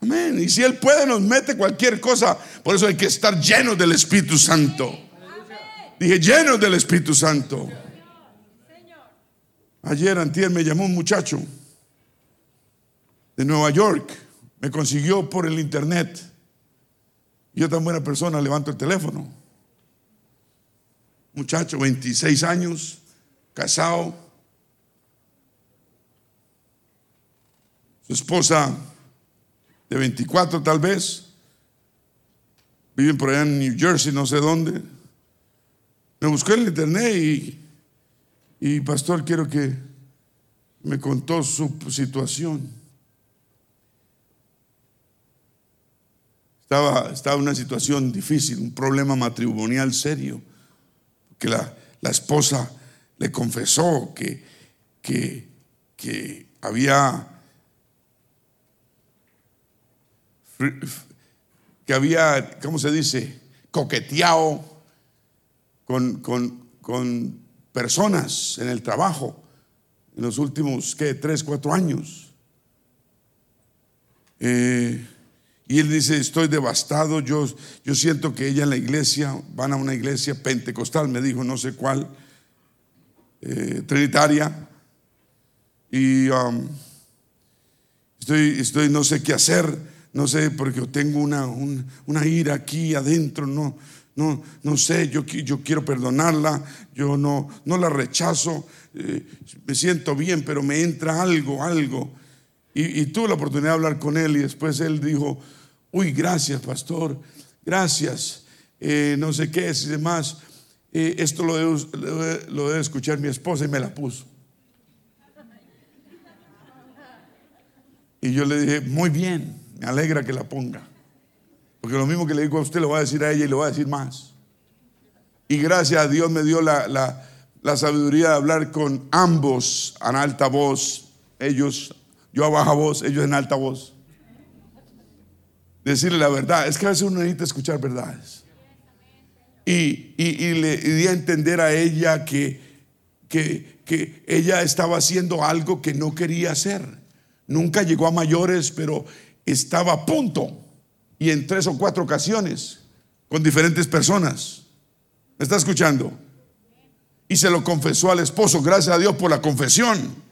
Amén. Y si Él puede, nos mete cualquier cosa. Por eso hay que estar llenos del Espíritu Santo. Dije, llenos del Espíritu Santo. Ayer, antier, me llamó un muchacho de Nueva York. Me consiguió por el internet. Yo tan buena persona levanto el teléfono. Muchacho, 26 años, casado. Su esposa de 24 tal vez. Viven por allá en New Jersey, no sé dónde. Me busqué en el internet y, y pastor, quiero que me contó su situación. Estaba, estaba en una situación difícil, un problema matrimonial serio, que la, la esposa le confesó que, que, que había que había, ¿cómo se dice? Coqueteado con, personas en el trabajo en los últimos, ¿qué? Tres, cuatro años. Eh, y él dice, estoy devastado, yo, yo siento que ella en la iglesia, van a una iglesia pentecostal, me dijo, no sé cuál, eh, trinitaria, y um, estoy, estoy, no sé qué hacer, no sé, porque tengo una, una ira aquí adentro, no, no, no sé, yo, yo quiero perdonarla, yo no, no la rechazo, eh, me siento bien, pero me entra algo, algo. Y, tuve la oportunidad de hablar con él y después él dijo, uy, gracias, pastor, gracias, eh, no sé qué es y demás. Eh, esto lo debe, lo escuchar mi esposa y me la puso. Y yo le dije, muy bien, me alegra que la ponga. Porque lo mismo que le digo a usted, lo voy a decir a ella y le voy a decir más. Y gracias a Dios me dio la, la sabiduría de hablar con ambos en alta voz. Ellos, yo a baja voz, ellos en alta voz decirle la verdad. Es que a veces uno necesita escuchar verdades. Y, le di a entender a ella que, que, que ella estaba haciendo algo que no quería hacer. Nunca llegó a mayores, pero estaba a punto. Y en tres o cuatro ocasiones, con diferentes personas. ¿Me está escuchando? Y se lo confesó al esposo. Gracias a Dios por la confesión.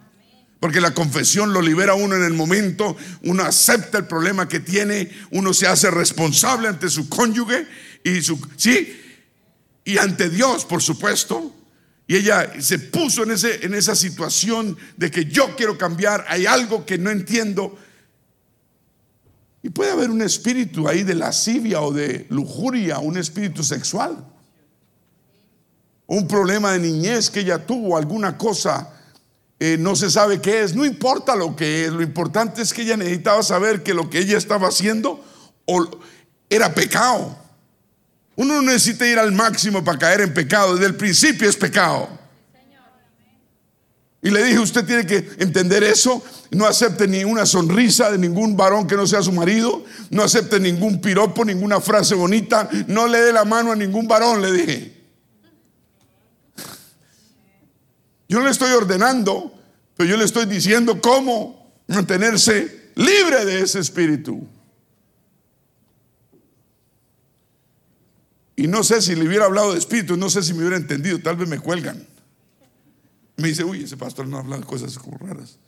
Porque la confesión lo libera uno en el momento, uno acepta el problema que tiene, uno se hace responsable ante su cónyuge y sí, y ante Dios, por supuesto. Y ella se puso en, ese, en esa situación de que yo quiero cambiar, hay algo que no entiendo. Y puede haber un espíritu ahí de lascivia o de lujuria, un espíritu sexual. Un problema de niñez que ella tuvo, alguna cosa eh, no se sabe qué es, no importa lo que es, lo importante es que ella necesitaba saber que lo que ella estaba haciendo era pecado. Uno no necesita ir al máximo para caer en pecado, desde el principio es pecado. Y le dije, usted tiene que entender eso, no acepte ni una sonrisa de ningún varón que no sea su marido, no acepte ningún piropo, ninguna frase bonita, no le dé la mano a ningún varón, le dije. Yo no le estoy ordenando, pero yo le estoy diciendo cómo mantenerse libre de ese espíritu. Y no sé si le hubiera hablado de espíritu, no sé si me hubiera entendido, tal vez me cuelgan. Me dice, uy, ese pastor no habla de cosas como raras.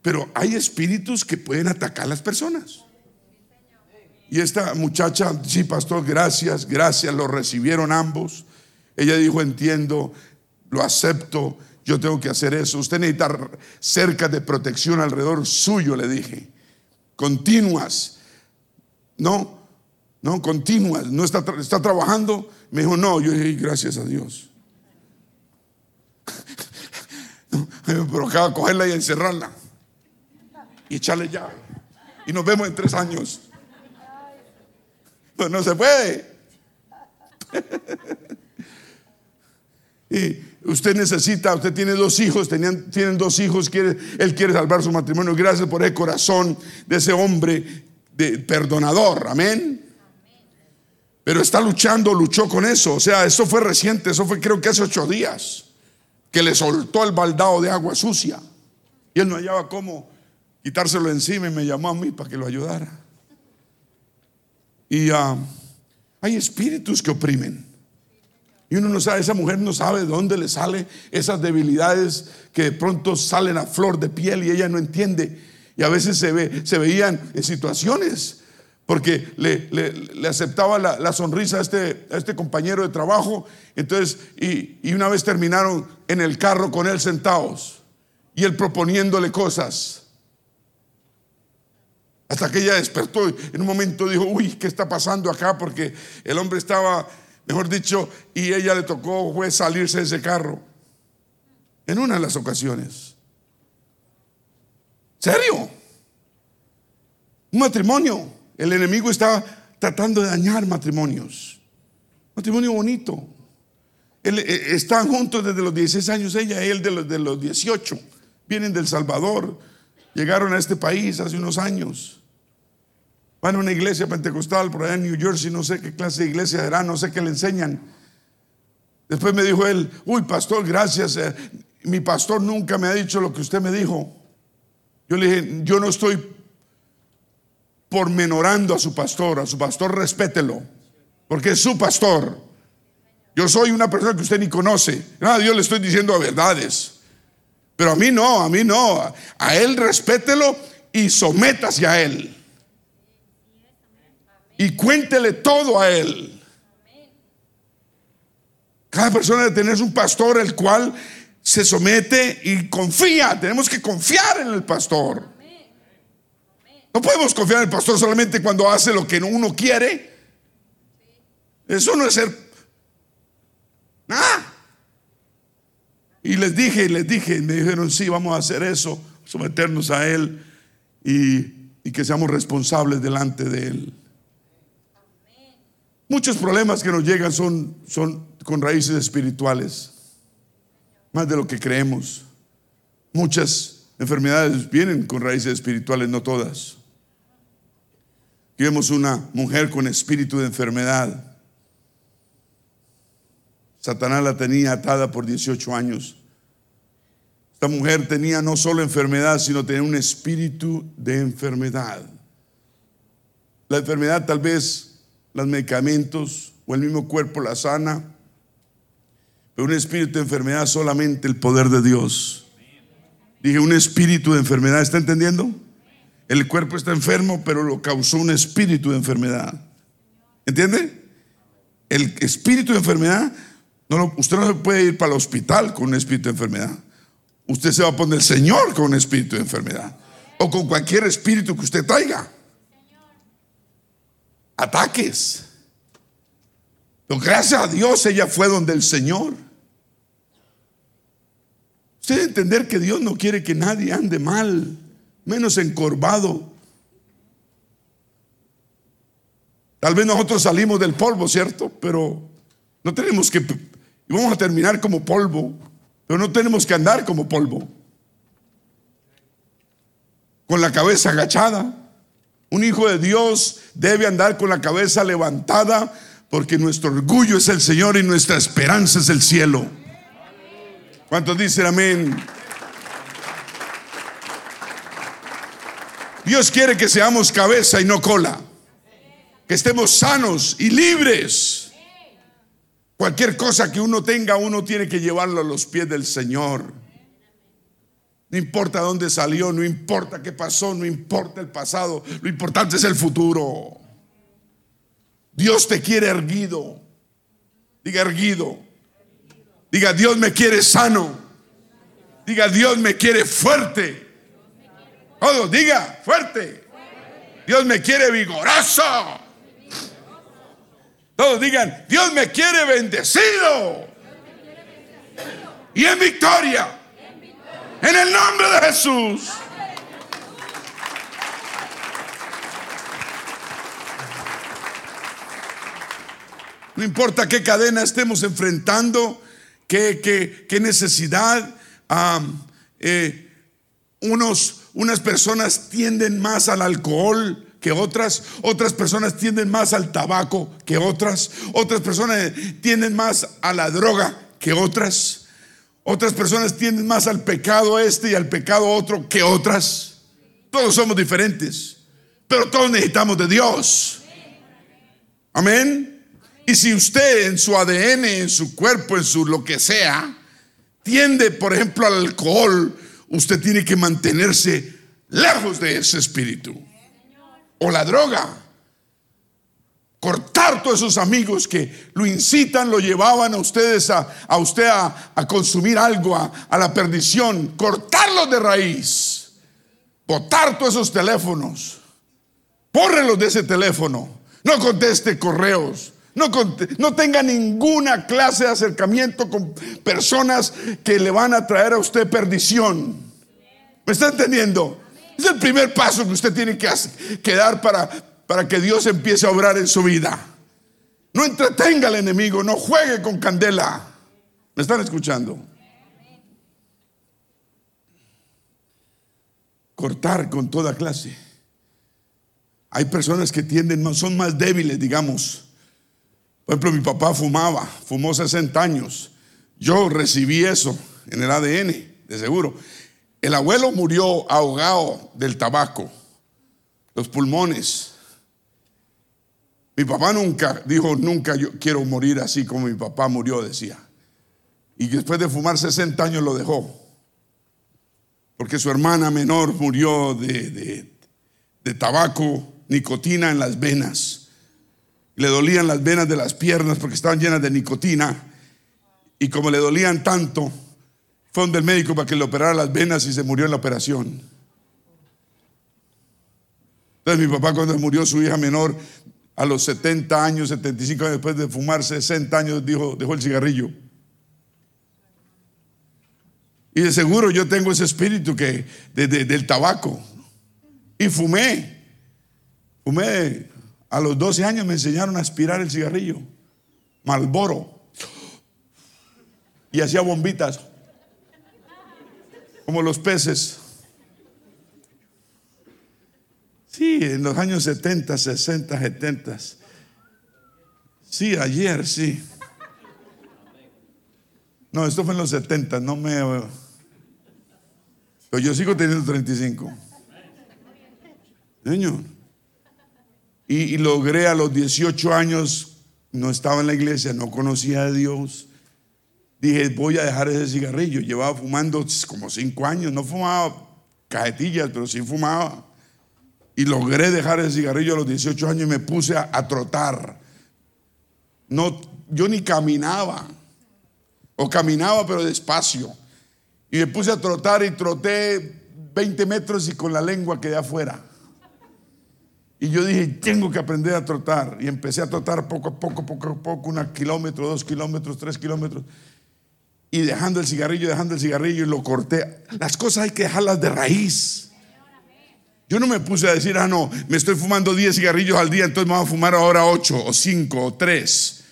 Pero hay espíritus que pueden atacar a las personas. Y esta muchacha, sí, pastor, gracias, gracias, lo recibieron ambos. Ella dijo, entiendo, lo acepto, yo tengo que hacer eso. Usted necesita cerca de protección alrededor suyo, le dije. Continuas. No, no, continuas. No está, está trabajando. Me dijo, no. Yo dije, gracias a Dios. me provocaba cogerla y encerrarla. Y echarle llave. Y nos vemos en tres años. Pues no se puede. y Usted necesita, usted tiene dos hijos, tienen dos hijos, quiere, él quiere salvar su matrimonio. Gracias por el corazón de ese hombre de, perdonador. Amén. Pero está luchando, luchó con eso. O sea, eso fue reciente, eso fue creo que hace ocho días, que le soltó el baldado de agua sucia. Y él no hallaba cómo quitárselo encima y me llamó a mí para que lo ayudara. Y ah, hay espíritus que oprimen. Y uno no sabe, esa mujer no sabe de dónde le salen esas debilidades que de pronto salen a flor de piel y ella no entiende. Y a veces se, ve, se veían en situaciones porque le, aceptaba la, sonrisa a este, a este compañero de trabajo. Entonces, y, y una vez terminaron en el carro con él sentados y él proponiéndole cosas. Hasta que ella despertó y en un momento dijo, uy, ¿qué está pasando acá? Porque el hombre estaba mejor dicho, y ella le tocó fue salirse de ese carro. En una de las ocasiones. ¿Serio? Un matrimonio. El enemigo estaba tratando de dañar matrimonios. Matrimonio bonito. Eh, están juntos desde los 16 años, ella y él de los, de los 18. Vienen del Salvador. Llegaron a este país hace unos años. Van a una iglesia pentecostal por allá en New Jersey, no sé qué clase de iglesia era, no sé qué le enseñan. Después me dijo él, uy, pastor, gracias. Eh, mi pastor nunca me ha dicho lo que usted me dijo. Yo le dije, yo no estoy pormenorando a su pastor. A su pastor respételo, porque es su pastor. Yo soy una persona que usted ni conoce. No, a Dios le estoy diciendo verdades. Pero a mí no, a mí no. A él respételo y sométase a él. Y cuéntele todo a él. Cada persona debe tener un pastor el cual se somete y confía. Tenemos que confiar en el pastor. No podemos confiar en el pastor solamente cuando hace lo que uno quiere. Eso no es ser nada. Y les dije, les dije, me dijeron, sí, vamos a hacer eso, someternos a Él y, que seamos responsables delante de Él. Muchos problemas que nos llegan son, son con raíces espirituales, más de lo que creemos. Muchas enfermedades vienen con raíces espirituales, no todas. Vemos una mujer con espíritu de enfermedad. Satanás la tenía atada por 18 años. Esta mujer tenía no solo enfermedad, sino tenía un espíritu de enfermedad. La enfermedad tal vez los medicamentos o el mismo cuerpo la sana, pero un espíritu de enfermedad solamente el poder de Dios. Dije, un espíritu de enfermedad, ¿está entendiendo? El cuerpo está enfermo, pero lo causó un espíritu de enfermedad. ¿Entiende? El espíritu de enfermedad, no usted no se puede ir para el hospital con un espíritu de enfermedad. Usted se va a poner el Señor con un espíritu de enfermedad. O con cualquier espíritu que usted traiga ataques. Pero gracias a Dios ella fue donde el Señor. Usted debe entender que Dios no quiere que nadie ande mal, menos encorvado. Tal vez nosotros salimos del polvo, ¿cierto? Pero no tenemos que, vamos a terminar como polvo, pero no tenemos que andar como polvo. Con la cabeza agachada. Un hijo de Dios debe andar con la cabeza levantada porque nuestro orgullo es el Señor y nuestra esperanza es el cielo. ¿Cuántos dicen amén? Dios quiere que seamos cabeza y no cola. Que estemos sanos y libres. Cualquier cosa que uno tenga, uno tiene que llevarlo a los pies del Señor. No importa dónde salió, no importa qué pasó, no importa el pasado, lo importante es el futuro. Dios te quiere erguido. Diga erguido. Diga Dios me quiere sano. Diga Dios me quiere fuerte. Todos diga fuerte. Dios me quiere vigoroso. Todos digan Dios me quiere bendecido. Y en victoria. En el nombre de Jesús. No importa qué cadena estemos enfrentando, qué, qué, necesidad. Eh, unos, unas personas tienden más al alcohol que otras, otras personas tienden más al tabaco que otras, otras personas tienden más a la droga que otras. Otras personas tienden más al pecado este y al pecado otro que otras. Todos somos diferentes, pero todos necesitamos de Dios. Amén. Y si usted en su ADN, en su cuerpo, en su lo que sea, tiende, por ejemplo, al alcohol, usted tiene que mantenerse lejos de ese espíritu. O la droga cortar todos esos amigos que lo incitan, lo llevaban a ustedes a, a usted a, consumir algo, a, a, la perdición, cortarlos de raíz, botar todos esos teléfonos, bórrelos de ese teléfono, no conteste correos. No, no tenga ninguna clase de acercamiento con personas que le van a traer a usted perdición. ¿Me está entendiendo? Es el primer paso que usted tiene que, que dar para, para que Dios empiece a obrar en su vida. No entretenga al enemigo, no juegue con candela. ¿Me están escuchando? Cortar con toda clase. Hay personas que tienden, son más débiles, digamos. Por ejemplo, mi papá fumaba, fumó 60 años. Yo recibí eso en el ADN, de seguro. El abuelo murió ahogado del tabaco. los pulmones. Mi papá nunca dijo, nunca yo quiero morir así como mi papá murió, decía. Y después de fumar 60 años lo dejó. Porque su hermana menor murió de, de tabaco, nicotina en las venas. Le dolían las venas de las piernas porque estaban llenas de nicotina. Y como le dolían tanto, fue donde el médico para que le operara las venas y se murió en la operación. Entonces mi papá cuando murió su hija menor a los 70 años, 75 años después de fumar 60 años, dijo, dejó el cigarrillo. Y de seguro yo tengo ese espíritu que del tabaco. Y fumé. Fumé. A los 12 años me enseñaron a aspirar el cigarrillo. Malboro. Y hacía bombitas. Como los peces. Sí, en los años 70, 60, 70. Sí, ayer, sí. No, esto fue en los 70, no me... Pero yo sigo teniendo 35. Señor. Y, logré a los 18 años, no estaba en la iglesia, no conocía a Dios. Dije, voy a dejar ese cigarrillo. Llevaba fumando como 5 años, no fumaba cajetillas, pero sí fumaba. Y logré dejar ese cigarrillo a los 18 años y me puse a, trotar. No, yo ni caminaba. O caminaba, pero despacio. Y me puse a trotar y troté 20 metros y con la lengua quedé afuera. Y yo dije, tengo que aprender a trotar. Y empecé a trotar poco a poco, poco a poco, un kilómetro, dos kilómetros, tres kilómetros. Y dejando el cigarrillo, dejando el cigarrillo y lo corté. Las cosas hay que dejarlas de raíz. Yo no me puse a decir, ah, no, me estoy fumando 10 cigarrillos al día, entonces voy a fumar ahora 8 o 5 o 3.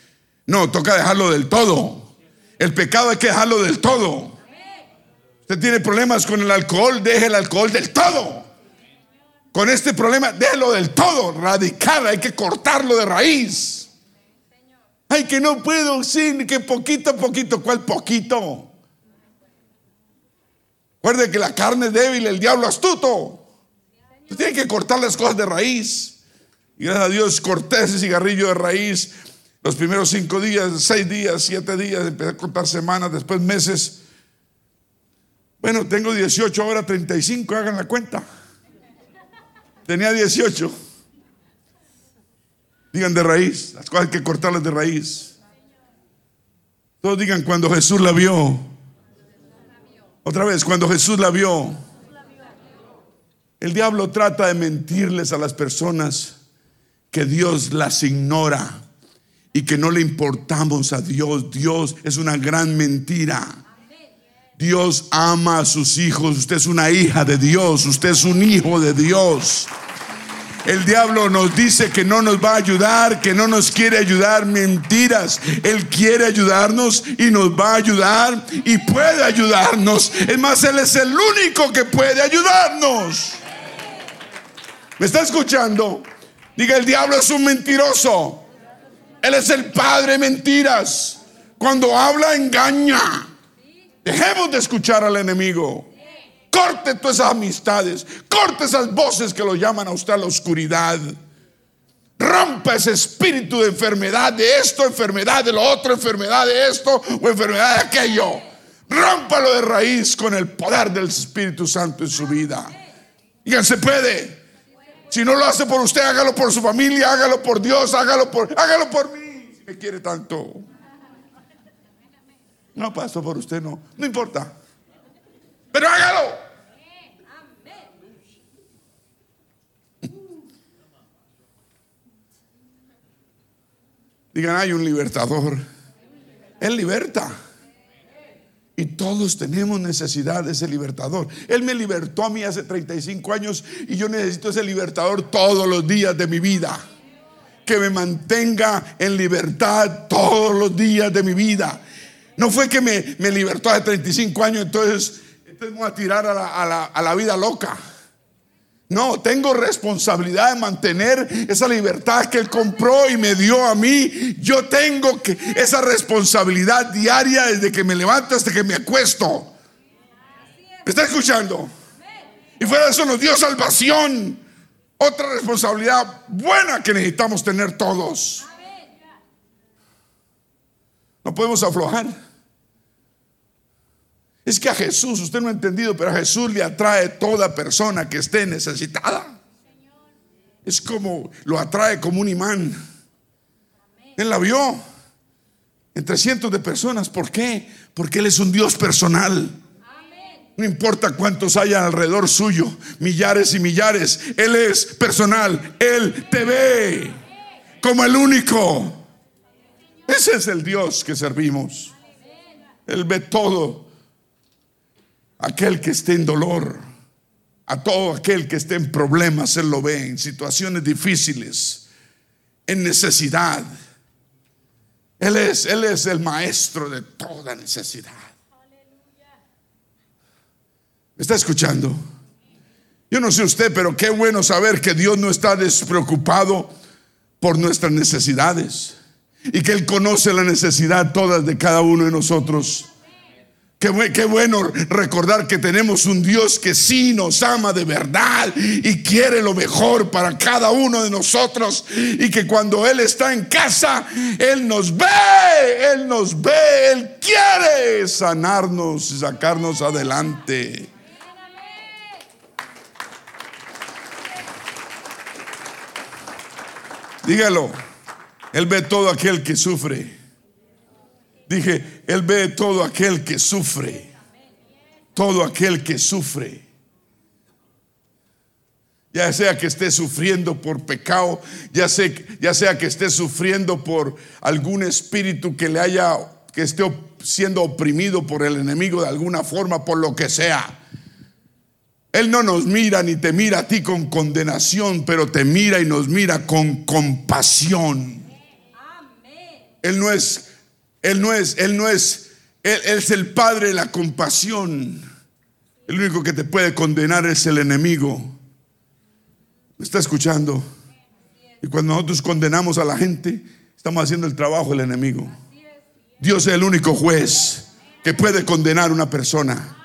No, toca dejarlo del todo. El pecado hay que dejarlo del todo. Usted tiene problemas con el alcohol, deje el alcohol del todo con este problema, déjelo del todo, radical, hay que cortarlo de raíz. Ay, que no puedo, sí, que poquito a poquito, ¿cuál poquito? Recuerde que la carne es débil, el diablo astuto. Usted tiene que cortar las cosas de raíz. Y gracias a Dios corté ese cigarrillo de raíz. Los primeros cinco días, seis días, siete días, empecé a contar semanas, después meses. Bueno, tengo 18, ahora 35, hagan la cuenta. Tenía 18. Digan de raíz, las cosas hay que cortarlas de raíz. Todos digan cuando Jesús la vio. Otra vez, cuando Jesús la vio. El diablo trata de mentirles a las personas que Dios las ignora y que no le importamos a Dios. Dios es una gran mentira. Dios ama a sus hijos. Usted es una hija de Dios. Usted es un hijo de Dios. El diablo nos dice que no nos va a ayudar, que no nos quiere ayudar. Mentiras. Él quiere ayudarnos y nos va a ayudar y puede ayudarnos. Es más, Él es el único que puede ayudarnos. ¿Me está escuchando? Diga, el diablo es un mentiroso. Él es el padre de mentiras. Cuando habla, engaña. Dejemos de escuchar al enemigo. Corte todas esas amistades. Corte esas voces que lo llaman a usted a la oscuridad. Rompa ese espíritu de enfermedad, de esto, enfermedad de lo otro, enfermedad de esto o enfermedad de aquello. Rómpalo de raíz con el poder del Espíritu Santo en su vida. Y se puede. Si no lo hace por usted, hágalo por su familia, hágalo por Dios, hágalo por, hágalo por mí, si me quiere tanto. No paso por usted, no. No importa. Pero hágalo. Digan, hay un libertador. Él liberta. Y todos tenemos necesidad de ese libertador. Él me libertó a mí hace 35 años y yo necesito ese libertador todos los días de mi vida. Que me mantenga en libertad todos los días de mi vida. No fue que me, libertó hace 35 años, entonces, entonces me voy a tirar a la, a la vida loca. No, tengo responsabilidad de mantener esa libertad que Él compró y me dio a mí. Yo tengo que esa responsabilidad diaria desde que me levanto hasta que me acuesto. ¿Me está escuchando? Y fuera de eso nos dio salvación. Otra responsabilidad buena que necesitamos tener todos. No podemos aflojar. Es que a Jesús, usted no ha entendido, pero a Jesús le atrae toda persona que esté necesitada. Es como, lo atrae como un imán. Él la vio entre cientos de personas. ¿Por qué? Porque Él es un Dios personal. No importa cuántos haya alrededor suyo, millares y millares. Él es personal. Él te ve como el único. Ese es el Dios que servimos. Él ve todo. Aquel que esté en dolor, a todo aquel que esté en problemas, Él lo ve, en situaciones difíciles, en necesidad. Él es, Él es el maestro de toda necesidad. ¿Me está escuchando? Yo no sé usted, pero qué bueno saber que Dios no está despreocupado por nuestras necesidades y que Él conoce la necesidad todas de cada uno de nosotros. Qué, bueno recordar que tenemos un Dios que sí nos ama de verdad y quiere lo mejor para cada uno de nosotros y que cuando Él está en casa, Él nos ve, Él nos ve, Él quiere sanarnos y sacarnos adelante. Dígalo. Él ve todo aquel que sufre. Dije, Él ve todo aquel que sufre. Todo aquel que sufre. Ya sea que esté sufriendo por pecado, ya sea, ya sea que esté sufriendo por algún espíritu que le haya, que esté siendo oprimido por el enemigo de alguna forma, por lo que sea. Él no nos mira ni te mira a ti con condenación, pero te mira y nos mira con compasión. Él no es, Él no es, Él no es, Él, es el Padre de la compasión. El único que te puede condenar es el enemigo. ¿Me está escuchando? Y cuando nosotros condenamos a la gente, estamos haciendo el trabajo del enemigo. Dios es el único juez que puede condenar a una persona.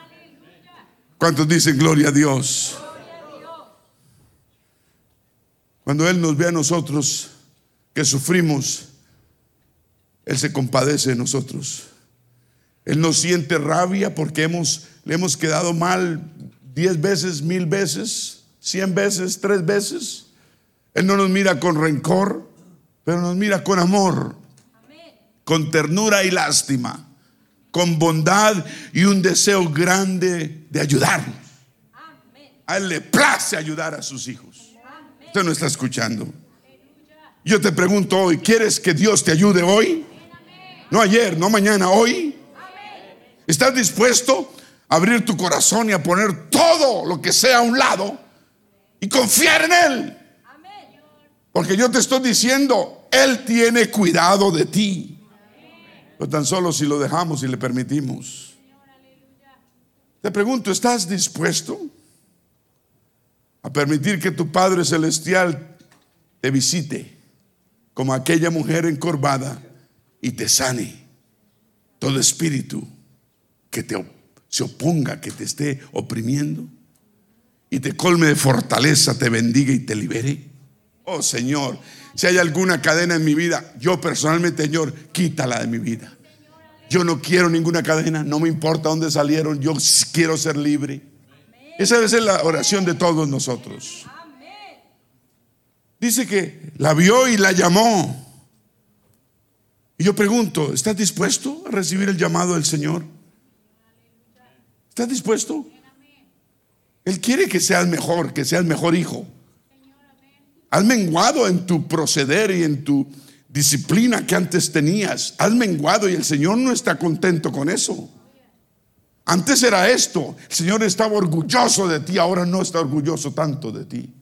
¿Cuántos dicen gloria a Dios? Cuando Él nos ve a nosotros que sufrimos, Él se compadece de nosotros. Él nos siente rabia porque hemos, le hemos quedado mal diez veces, mil veces, cien veces, tres veces. Él no nos mira con rencor, pero nos mira con amor, con ternura y lástima con bondad y un deseo grande de ayudarnos. A él le place ayudar a sus hijos. Usted no está escuchando. Yo te pregunto hoy, ¿quieres que Dios te ayude hoy? No ayer, no mañana, hoy. ¿Estás dispuesto a abrir tu corazón y a poner todo lo que sea a un lado y confiar en Él? Porque yo te estoy diciendo, Él tiene cuidado de ti tan solo si lo dejamos y le permitimos. Te pregunto, ¿estás dispuesto a permitir que tu Padre Celestial te visite como aquella mujer encorvada y te sane todo espíritu que te, se oponga, que te esté oprimiendo y te colme de fortaleza, te bendiga y te libere? Oh Señor, si hay alguna cadena en mi vida, yo personalmente, Señor, quítala de mi vida. Yo no quiero ninguna cadena, no me importa dónde salieron, yo quiero ser libre. Esa debe ser la oración de todos nosotros. Dice que la vio y la llamó. Y yo pregunto, ¿estás dispuesto a recibir el llamado del Señor? ¿Estás dispuesto? Él quiere que seas mejor, que seas mejor hijo. Has menguado en tu proceder y en tu disciplina que antes tenías. Has menguado y el Señor no está contento con eso. Antes era esto. El Señor estaba orgulloso de ti, ahora no está orgulloso tanto de ti.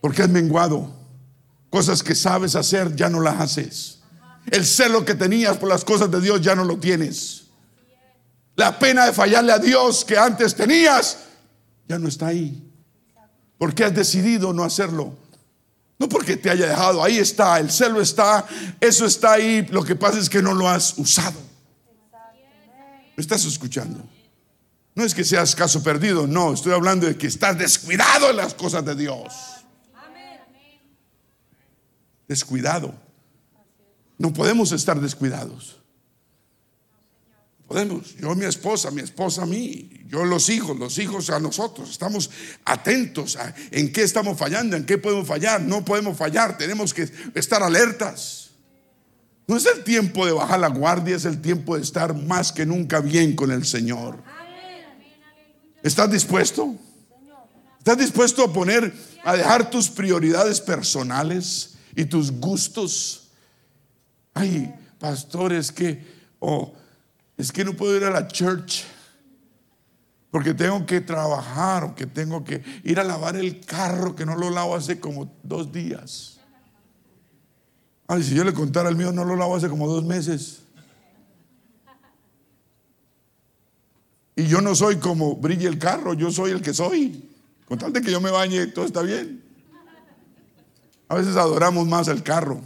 Porque has menguado. Cosas que sabes hacer ya no las haces. El celo que tenías por las cosas de Dios ya no lo tienes. La pena de fallarle a Dios que antes tenías ya no está ahí. Porque has decidido no hacerlo. No porque te haya dejado, ahí está, el celo está, eso está ahí, lo que pasa es que no lo has usado. ¿Me estás escuchando? No es que seas caso perdido, no, estoy hablando de que estás descuidado en las cosas de Dios. Descuidado. No podemos estar descuidados. Podemos, yo mi esposa, mi esposa a mí, yo los hijos, los hijos a nosotros. Estamos atentos a en qué estamos fallando, en qué podemos fallar. No podemos fallar, tenemos que estar alertas. No es el tiempo de bajar la guardia, es el tiempo de estar más que nunca bien con el Señor. ¿Estás dispuesto? ¿Estás dispuesto a poner, a dejar tus prioridades personales y tus gustos? Ay, pastores que, o es que no puedo ir a la church porque tengo que trabajar o que tengo que ir a lavar el carro que no lo lavo hace como dos días. Ay, si yo le contara el mío, no lo lavo hace como dos meses. Y yo no soy como brille el carro, yo soy el que soy. Con tal de que yo me bañe, todo está bien. A veces adoramos más el carro.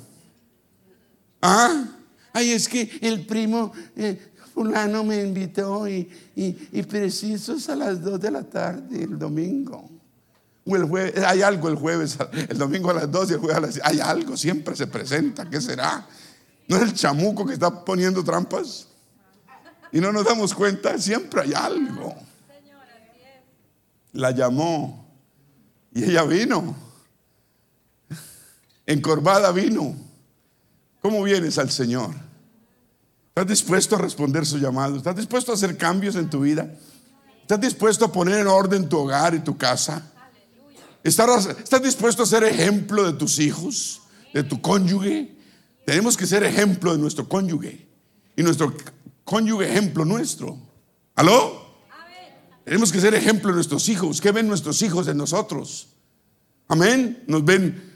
Ah, ay, es que el primo eh, fulano me invitó y, preciso es a las 2 de la tarde el domingo. O el jueves, hay algo el jueves, el domingo a las 2 y el jueves a las Hay algo, siempre se presenta. ¿Qué será? ¿No es el chamuco que está poniendo trampas? Y no nos damos cuenta, siempre hay algo. La llamó y ella vino. Encorvada vino. ¿Cómo vienes al Señor? ¿Estás dispuesto a responder su llamado? ¿Estás dispuesto a hacer cambios en tu vida? ¿Estás dispuesto a poner en orden tu hogar y tu casa? ¿Estás, ¿Estás dispuesto a ser ejemplo de tus hijos, de tu cónyuge? Tenemos que ser ejemplo de nuestro cónyuge y nuestro cónyuge ejemplo nuestro. ¿Aló? Tenemos que ser ejemplo de nuestros hijos. ¿Qué ven nuestros hijos en nosotros? Amén. ¿Nos ven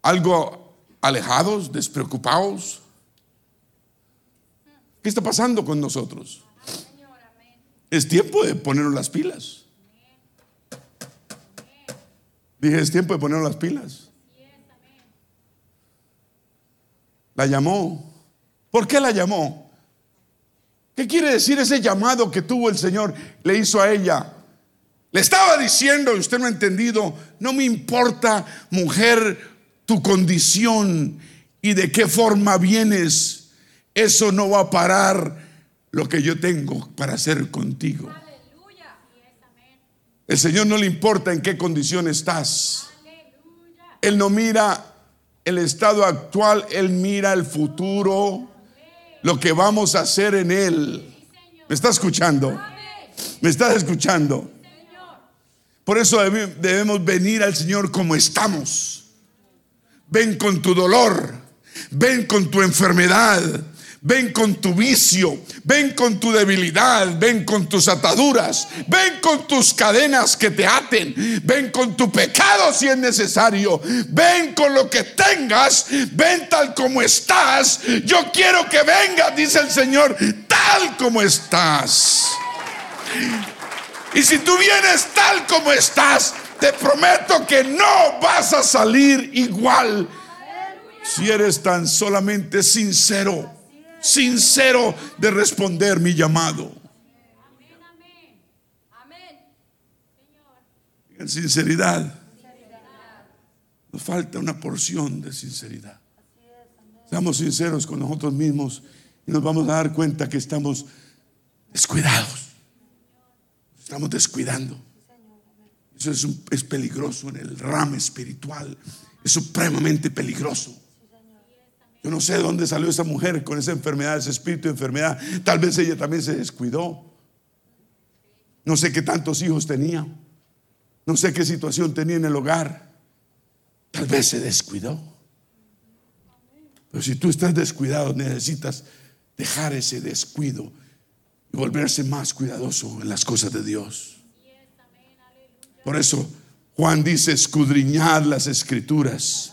algo alejados, despreocupados? ¿Qué está pasando con nosotros? Es tiempo de ponernos las pilas. Dije, es tiempo de ponernos las pilas. La llamó. ¿Por qué la llamó? ¿Qué quiere decir ese llamado que tuvo el Señor? Le hizo a ella. Le estaba diciendo, y usted no ha entendido, no me importa, mujer, tu condición y de qué forma vienes eso no va a parar lo que yo tengo para hacer contigo. El Señor no le importa en qué condición estás. Él no mira el estado actual, Él mira el futuro, lo que vamos a hacer en Él. ¿Me está escuchando? ¿Me estás escuchando? Por eso debemos venir al Señor como estamos. Ven con tu dolor, ven con tu enfermedad, Ven con tu vicio, ven con tu debilidad, ven con tus ataduras, ven con tus cadenas que te aten, ven con tu pecado si es necesario, ven con lo que tengas, ven tal como estás. Yo quiero que vengas, dice el Señor, tal como estás. Y si tú vienes tal como estás, te prometo que no vas a salir igual si eres tan solamente sincero sincero de responder mi llamado. En sinceridad. Nos falta una porción de sinceridad. Seamos sinceros con nosotros mismos y nos vamos a dar cuenta que estamos descuidados. Estamos descuidando. Eso es, peligroso en el ramo espiritual. Es supremamente peligroso. Yo no sé de dónde salió esa mujer con esa enfermedad, ese espíritu de enfermedad. Tal vez ella también se descuidó. No sé qué tantos hijos tenía. No sé qué situación tenía en el hogar. Tal vez se descuidó. Pero si tú estás descuidado, necesitas dejar ese descuido volverse más cuidadoso en las cosas de Dios. Por eso Juan dice, escudriñar las escrituras,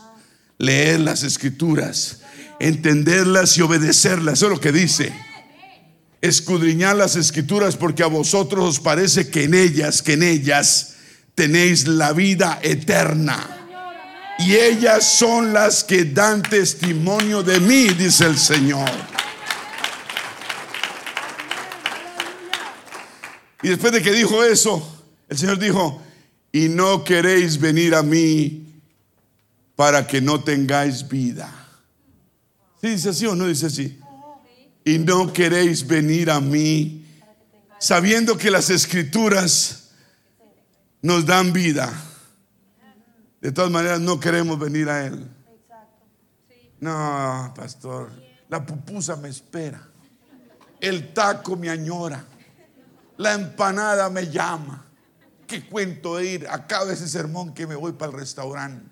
leer las escrituras entenderlas y obedecerlas. Eso es lo que dice. Escudriñar las escrituras porque a vosotros os parece que en ellas, que en ellas tenéis la vida eterna. Y ellas son las que dan testimonio de mí, dice el Señor. Y después de que dijo eso, el Señor dijo, y no queréis venir a mí para que no tengáis vida. ¿Sí dice así o no dice así? Y no queréis venir a mí sabiendo que las escrituras nos dan vida. De todas maneras, no queremos venir a Él. No, pastor, la pupusa me espera. El taco me añora. La empanada me llama. ¿Qué cuento de ir? Acabe ese sermón que me voy para el restaurante.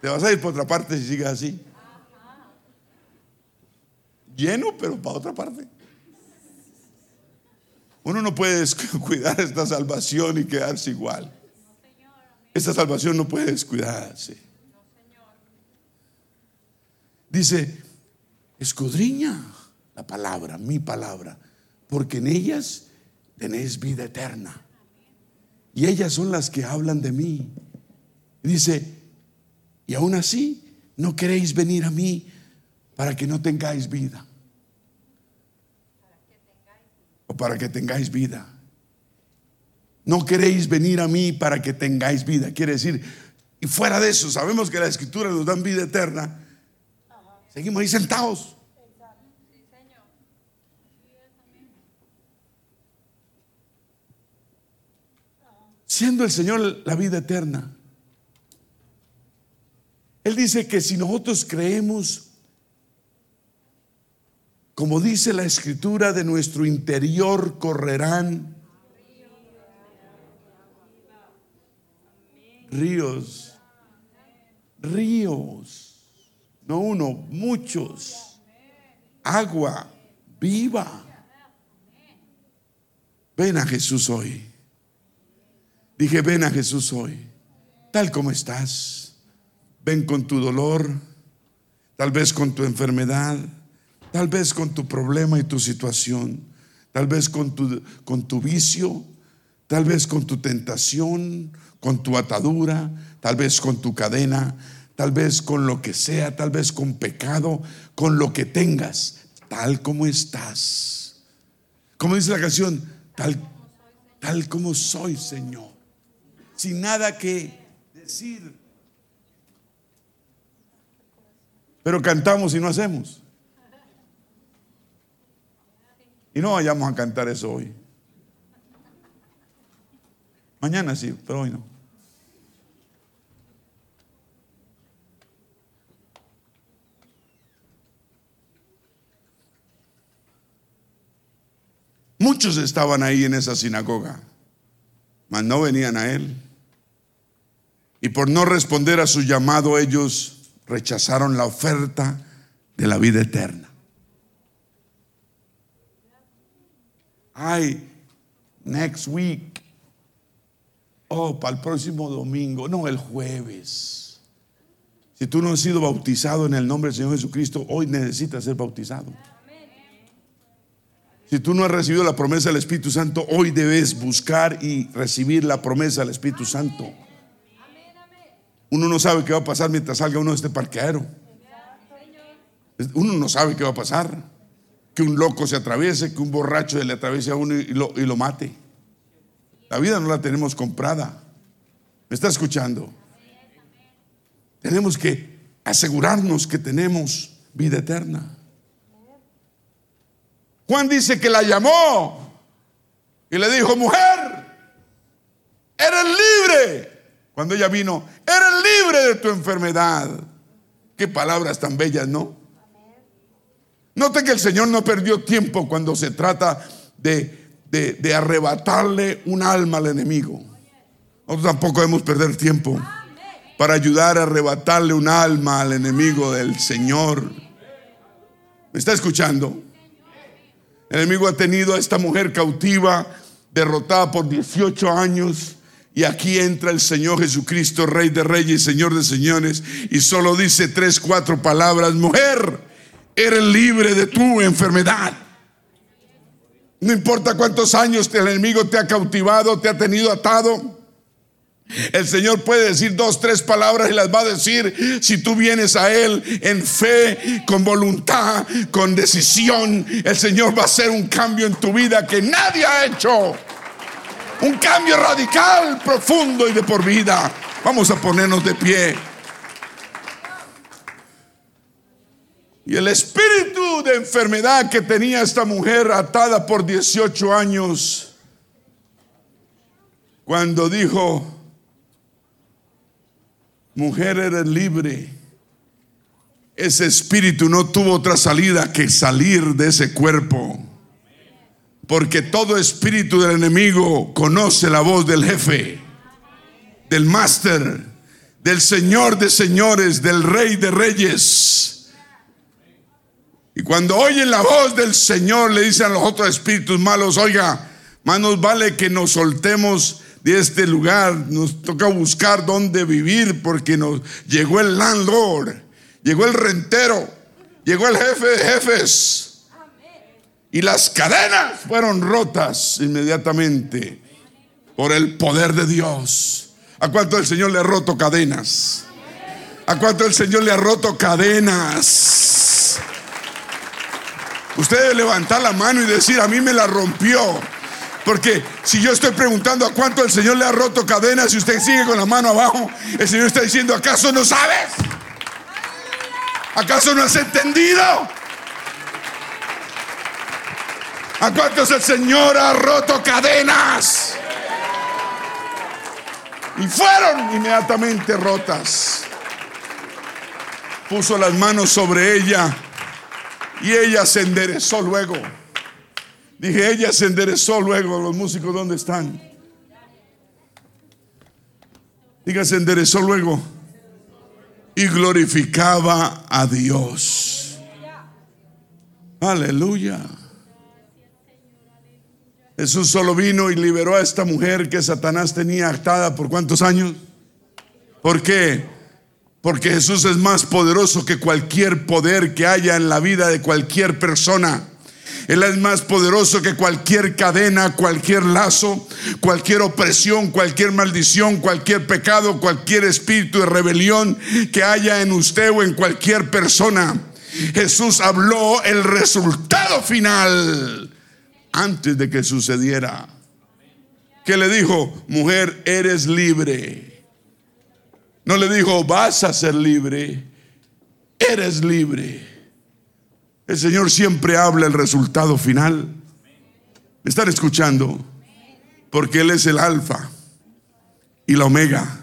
Te vas a ir por otra parte si sigues así. Lleno, pero para otra parte. Uno no puede cuidar esta salvación y quedarse igual. Esta salvación no puede descuidarse. Dice, escudriña la palabra, mi palabra, porque en ellas tenéis vida eterna. Y ellas son las que hablan de mí. Dice, y aún así no queréis venir a mí para que no tengáis vida. O para que tengáis vida. No queréis venir a mí para que tengáis vida. Quiere decir, y fuera de eso, sabemos que la escritura nos dan vida eterna. Seguimos ahí sentados. Siendo el Señor la vida eterna. Él dice que si nosotros creemos, como dice la escritura, de nuestro interior correrán ríos, ríos, no uno, muchos, agua viva. Ven a Jesús hoy. Dije, ven a Jesús hoy, tal como estás. Ven con tu dolor, tal vez con tu enfermedad, tal vez con tu problema y tu situación, tal vez con tu, con tu vicio, tal vez con tu tentación, con tu atadura, tal vez con tu cadena, tal vez con lo que sea, tal vez con pecado, con lo que tengas, tal como estás. Como dice la canción, tal, tal como soy, Señor, sin nada que decir. Pero cantamos y no hacemos. Y no vayamos a cantar eso hoy. Mañana sí, pero hoy no. Muchos estaban ahí en esa sinagoga, mas no venían a él. Y por no responder a su llamado, ellos rechazaron la oferta de la vida eterna. Ay, next week. Oh, para el próximo domingo. No, el jueves. Si tú no has sido bautizado en el nombre del Señor Jesucristo, hoy necesitas ser bautizado. Si tú no has recibido la promesa del Espíritu Santo, hoy debes buscar y recibir la promesa del Espíritu Santo. Uno no sabe qué va a pasar mientras salga uno de este parqueadero. Uno no sabe qué va a pasar. Que un loco se atraviese, que un borracho le atraviese a uno y lo, y lo mate. La vida no la tenemos comprada. ¿Me está escuchando? Tenemos que asegurarnos que tenemos vida eterna. Juan dice que la llamó y le dijo, mujer, eres libre. Cuando ella vino, eres libre de tu enfermedad. Qué palabras tan bellas, ¿no? Note que el Señor no perdió tiempo cuando se trata de, de, arrebatarle un alma al enemigo. Nosotros tampoco debemos perder tiempo para ayudar a arrebatarle un alma al enemigo del Señor. ¿Me está escuchando? El enemigo ha tenido a esta mujer cautiva, derrotada por 18 años. Y aquí entra el Señor Jesucristo, Rey de Reyes y Señor de Señores, y solo dice tres, cuatro palabras, mujer, eres libre de tu enfermedad. No importa cuántos años el enemigo te ha cautivado, te ha tenido atado. El Señor puede decir dos, tres palabras y las va a decir si tú vienes a Él en fe, con voluntad, con decisión. El Señor va a hacer un cambio en tu vida que nadie ha hecho. Un cambio radical, profundo y de por vida. Vamos a ponernos de pie. Y el espíritu de enfermedad que tenía esta mujer atada por 18 años, cuando dijo, mujer eres libre, ese espíritu no tuvo otra salida que salir de ese cuerpo. Porque todo espíritu del enemigo conoce la voz del jefe, del máster, del señor de señores, del rey de reyes. Y cuando oyen la voz del Señor, le dicen a los otros espíritus malos, oiga, más nos vale que nos soltemos de este lugar, nos toca buscar dónde vivir porque nos llegó el landlord, llegó el rentero, llegó el jefe de jefes. Y las cadenas fueron rotas inmediatamente por el poder de Dios. ¿A cuánto el Señor le ha roto cadenas? ¿A cuánto el Señor le ha roto cadenas? Usted debe levantar la mano y decir, a mí me la rompió. Porque si yo estoy preguntando a cuánto el Señor le ha roto cadenas y usted sigue con la mano abajo, el Señor está diciendo, ¿acaso no sabes? ¿Acaso no has entendido? ¿A cuántos el Señor ha roto cadenas? Y fueron inmediatamente rotas. Puso las manos sobre ella y ella se enderezó luego. Dije, ella se enderezó luego. Los músicos, ¿dónde están? Diga, se enderezó luego. Y glorificaba a Dios. Aleluya. Jesús solo vino y liberó a esta mujer que Satanás tenía atada por cuántos años. ¿Por qué? Porque Jesús es más poderoso que cualquier poder que haya en la vida de cualquier persona. Él es más poderoso que cualquier cadena, cualquier lazo, cualquier opresión, cualquier maldición, cualquier pecado, cualquier espíritu de rebelión que haya en usted o en cualquier persona. Jesús habló el resultado final antes de que sucediera. Que le dijo, mujer, eres libre. No le dijo, vas a ser libre, eres libre. El Señor siempre habla el resultado final. ¿Me están escuchando? Porque Él es el alfa y la omega.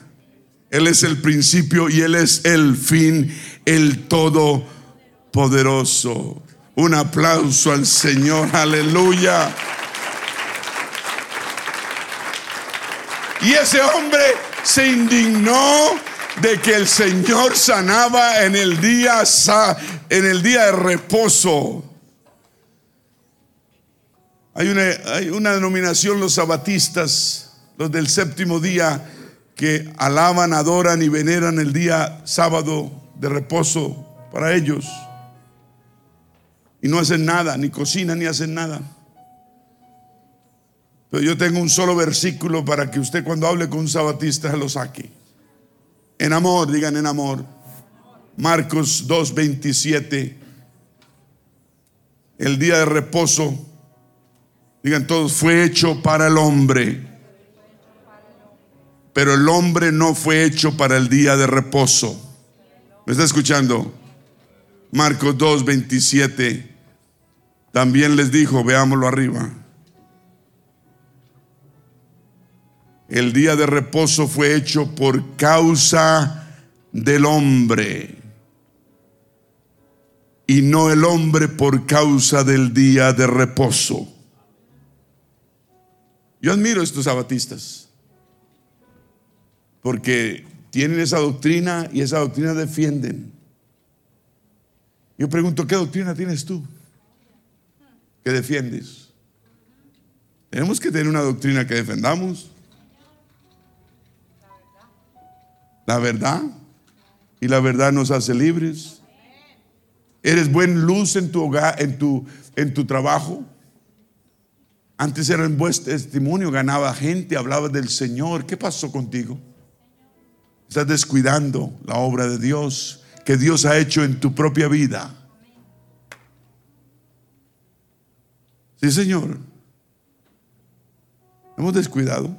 Él es el principio y Él es el fin, el todopoderoso. Un aplauso al Señor, aleluya. Y ese hombre se indignó de que el Señor sanaba en el día en el día de reposo. Hay una, hay una denominación los sabatistas, los del séptimo día que alaban, adoran y veneran el día sábado de reposo para ellos. Y no hacen nada, ni cocinan, ni hacen nada. Pero yo tengo un solo versículo para que usted cuando hable con un sabatista lo saque. En amor, digan en amor. Marcos 2:27. El día de reposo, digan todos, fue hecho para el hombre. Pero el hombre no fue hecho para el día de reposo. ¿Me está escuchando? Marcos 2, 27, también les dijo, veámoslo arriba, el día de reposo fue hecho por causa del hombre y no el hombre por causa del día de reposo. Yo admiro a estos sabatistas porque tienen esa doctrina y esa doctrina defienden. Yo pregunto, ¿qué doctrina tienes tú? ¿Qué defiendes? Tenemos que tener una doctrina que defendamos. La verdad. Y la verdad nos hace libres. Eres buen luz en tu hogar, en tu, en tu trabajo. Antes era en buen testimonio, ganaba gente, hablaba del Señor. ¿Qué pasó contigo? Estás descuidando la obra de Dios que Dios ha hecho en tu propia vida. Sí, Señor. Hemos descuidado.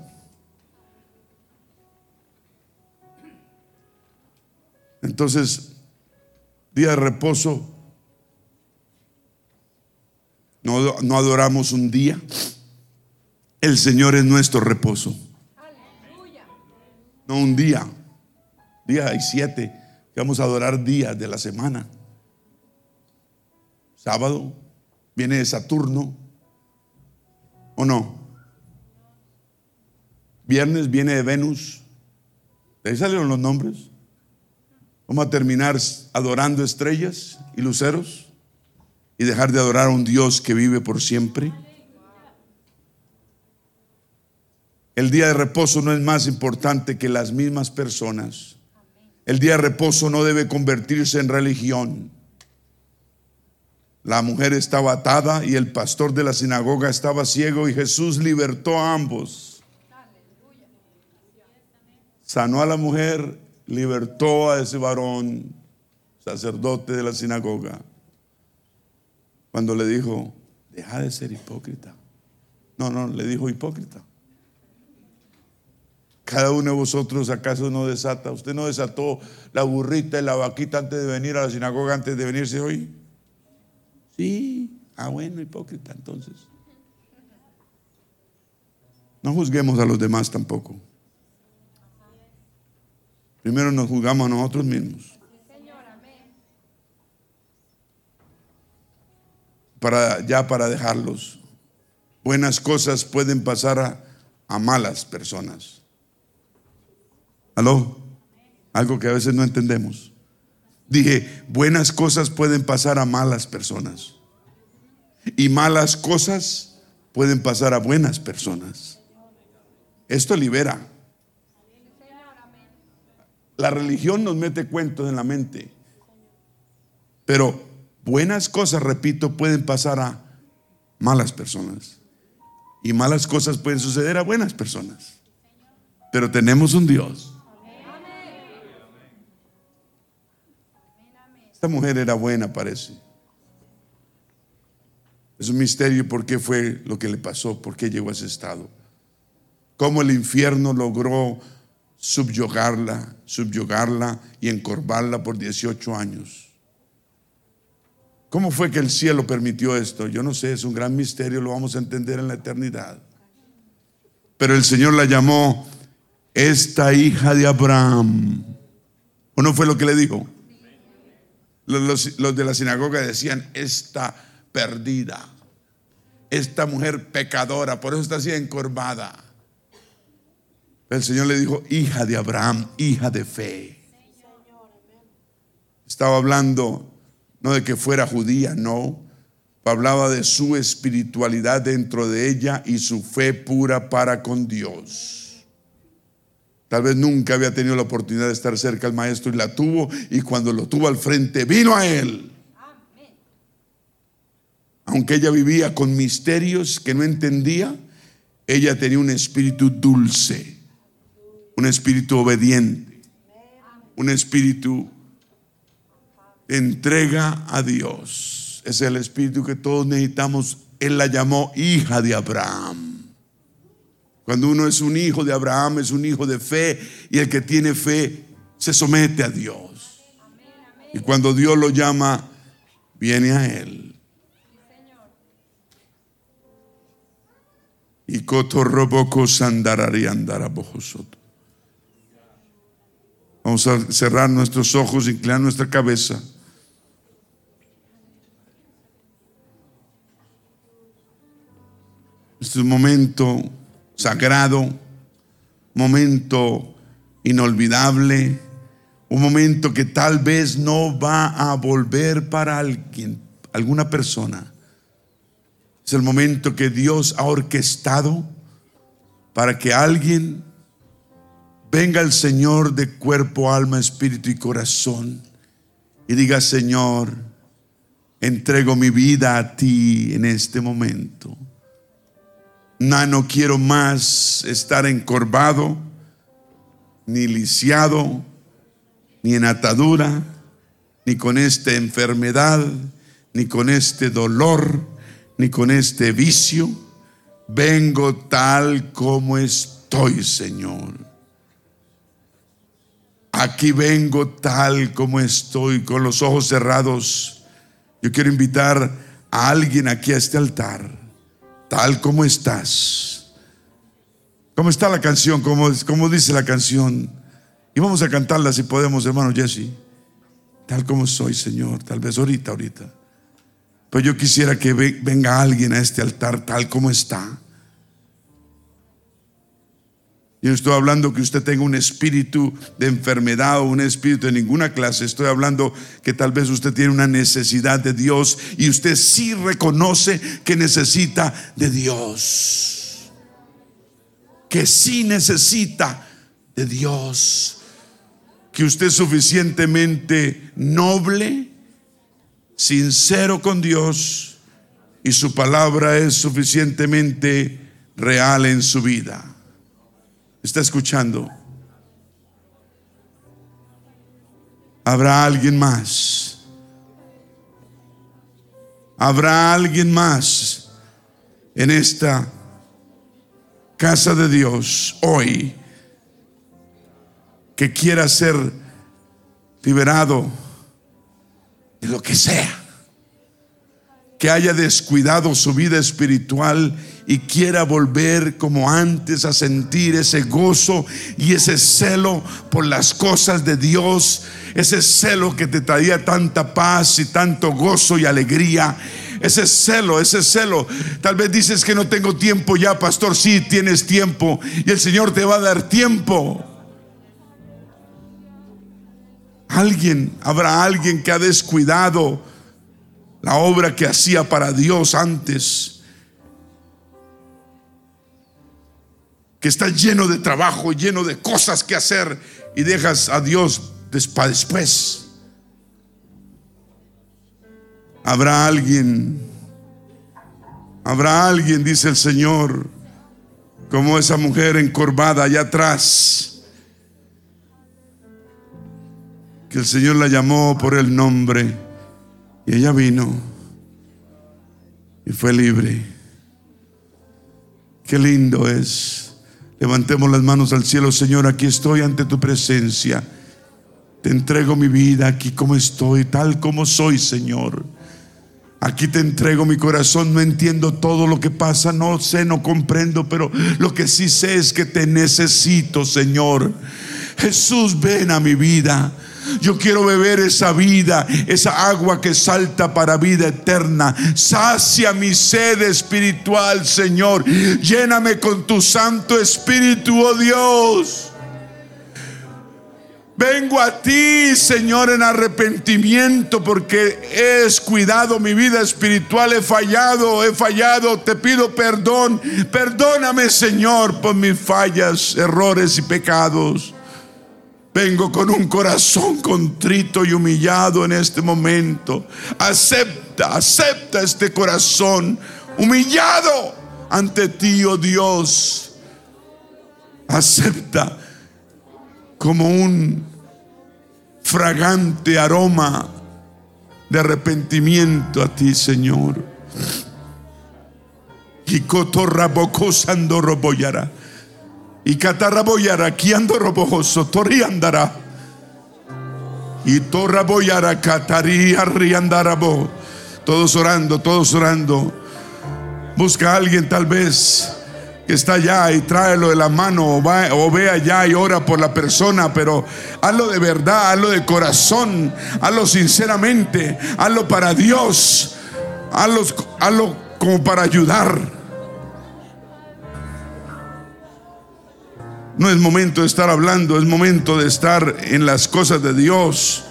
Entonces, día de reposo, no, no adoramos un día. El Señor es nuestro reposo. No un día. Día hay siete. Vamos a adorar días de la semana. Sábado viene de Saturno. ¿O no? Viernes viene de Venus. ¿De ahí salieron los nombres? Vamos a terminar adorando estrellas y luceros y dejar de adorar a un Dios que vive por siempre. El día de reposo no es más importante que las mismas personas. El día de reposo no debe convertirse en religión. La mujer estaba atada y el pastor de la sinagoga estaba ciego y Jesús libertó a ambos. Sanó a la mujer, libertó a ese varón, sacerdote de la sinagoga, cuando le dijo, deja de ser hipócrita. No, no, le dijo hipócrita. Cada uno de vosotros acaso no desata. Usted no desató la burrita y la vaquita antes de venir a la sinagoga, antes de venirse hoy. Sí, ah bueno, hipócrita entonces. No juzguemos a los demás tampoco. Primero nos juzgamos a nosotros mismos. Para ya para dejarlos. Buenas cosas pueden pasar a, a malas personas. ¿Aló? Algo que a veces no entendemos. Dije, buenas cosas pueden pasar a malas personas. Y malas cosas pueden pasar a buenas personas. Esto libera. La religión nos mete cuentos en la mente. Pero buenas cosas, repito, pueden pasar a malas personas. Y malas cosas pueden suceder a buenas personas. Pero tenemos un Dios Esta mujer era buena, parece. Es un misterio por qué fue lo que le pasó, por qué llegó a ese estado. Cómo el infierno logró subyugarla, subyugarla y encorvarla por 18 años. ¿Cómo fue que el cielo permitió esto? Yo no sé, es un gran misterio, lo vamos a entender en la eternidad. Pero el Señor la llamó esta hija de Abraham. ¿O no fue lo que le dijo? Los, de la sinagoga decían, esta perdida, esta mujer pecadora, por eso está así encorvada. El Señor le dijo, hija de Abraham, hija de fe. Estaba hablando no de que fuera judía, no. Hablaba de su espiritualidad dentro de ella y su fe pura para con Dios. Tal vez nunca había tenido la oportunidad de estar cerca al maestro y la tuvo y cuando lo tuvo al frente vino a él. Aunque ella vivía con misterios que no entendía, ella tenía un espíritu dulce, un espíritu obediente, un espíritu de entrega a Dios. Es el espíritu que todos necesitamos. Él la llamó hija de Abraham. Cuando uno es un hijo de Abraham, es un hijo de fe y el que tiene fe se somete a Dios. Y cuando Dios lo llama, viene a Él. Y Vamos a cerrar nuestros ojos, inclinar nuestra cabeza. Este es un momento sagrado, momento inolvidable, un momento que tal vez no va a volver para alguien, alguna persona. Es el momento que Dios ha orquestado para que alguien venga al Señor de cuerpo, alma, espíritu y corazón y diga, Señor, entrego mi vida a ti en este momento. No, no quiero más estar encorvado. ni lisiado, ni en atadura, ni con esta enfermedad, ni con este dolor, ni con este vicio. Vengo tal como estoy, Señor. Aquí vengo tal como estoy, con los ojos cerrados. Yo quiero invitar a alguien aquí a este altar, tal como estás. ¿Cómo está la canción? ¿Cómo, cómo dice la canción? Y vamos a cantarla si podemos, hermano Jesse. Tal como soy, Señor. Tal vez ahorita, ahorita. Pero yo quisiera que venga alguien a este altar tal como está. Yo no estoy hablando que usted tenga un espíritu de enfermedad o un espíritu de ninguna clase. Estoy hablando que tal vez usted tiene una necesidad de Dios y usted sí reconoce que necesita de Dios. Que sí necesita de Dios. Que usted es suficientemente noble, sincero con Dios y su palabra es suficientemente real en su vida está escuchando. Habrá alguien más. Habrá alguien más en esta casa de Dios hoy que quiera ser liberado de lo que sea, que haya descuidado su vida espiritual y quiera volver como antes a sentir ese gozo y ese celo por las cosas de Dios, ese celo que te traía tanta paz y tanto gozo y alegría. Ese celo, ese celo. Tal vez dices que no tengo tiempo ya, pastor. Sí, tienes tiempo. Y el Señor te va a dar tiempo. Alguien, habrá alguien que ha descuidado la obra que hacía para Dios antes que está lleno de trabajo, lleno de cosas que hacer y dejas a Dios para después. Habrá alguien, habrá alguien, dice el Señor, como esa mujer encorvada allá atrás, que el Señor la llamó por el nombre y ella vino y fue libre. Qué lindo es Levantemos las manos al cielo, Señor, aquí estoy ante tu presencia. Te entrego mi vida aquí como estoy, tal como soy, Señor. Aquí te entrego mi corazón, no entiendo todo lo que pasa, no sé, no comprendo, pero lo que sí sé es que te necesito, Señor. Jesús, ven a mi vida. Yo quiero beber esa vida, esa agua que salta para vida eterna. Sacia mi sed espiritual, Señor. Lléname con tu Santo Espíritu, oh Dios. Vengo a ti, Señor, en arrepentimiento porque he descuidado mi vida espiritual, he fallado, he fallado, te pido perdón. Perdóname, Señor, por mis fallas, errores y pecados. Vengo con un corazón contrito y humillado en este momento. Acepta, acepta este corazón humillado ante ti, oh Dios. Acepta como un fragante aroma de arrepentimiento a ti, Señor. Y cotorrabocosando roboyara. Y catarraboyara, aquí ando robojoso, torri andará. Y torraboyara, cataría. Todos orando, todos orando. Busca a alguien tal vez que está allá y tráelo de la mano o, va, ve allá y ora por la persona, pero hazlo de verdad, hazlo de corazón, hazlo sinceramente, hazlo para Dios, hazlo como para ayudar. No es momento de estar hablando, es momento de estar en las cosas de Dios.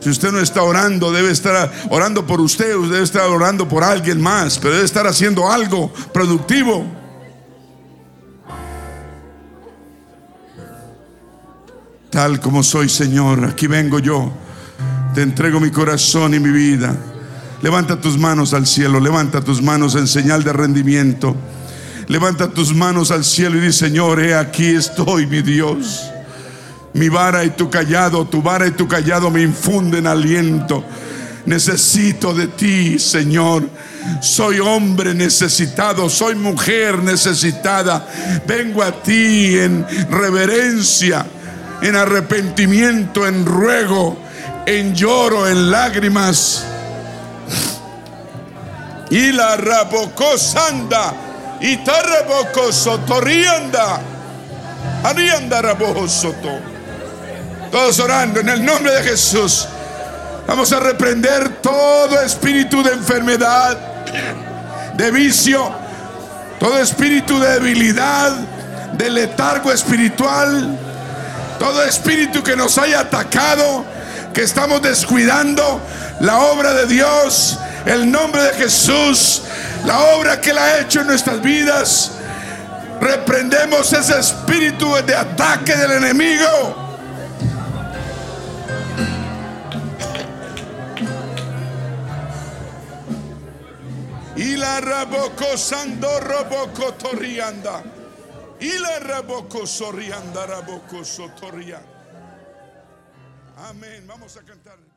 Si usted no está orando, debe estar orando por usted, usted debe estar orando por alguien más, pero debe estar haciendo algo productivo. Tal como soy, Señor, aquí vengo yo. Te entrego mi corazón y mi vida. Levanta tus manos al cielo, levanta tus manos en señal de rendimiento. Levanta tus manos al cielo y di, Señor, he aquí estoy, mi Dios. Mi vara y tu callado, tu vara y tu callado me infunden aliento. Necesito de ti, Señor. Soy hombre necesitado, soy mujer necesitada. Vengo a ti en reverencia, en arrepentimiento, en ruego, en lloro, en lágrimas. Y la rabocosanda, y sotorianda, arianda rabosoto. Todos orando en el nombre de Jesús. Vamos a reprender todo espíritu de enfermedad, de vicio, todo espíritu de debilidad, de letargo espiritual, todo espíritu que nos haya atacado, que estamos descuidando la obra de Dios, el nombre de Jesús, la obra que Él ha hecho en nuestras vidas. Reprendemos ese espíritu de ataque del enemigo. Y la raboco sando roboco torrianda. Y la raboco sorrianda raboco sotorria. Amén. Vamos a cantar.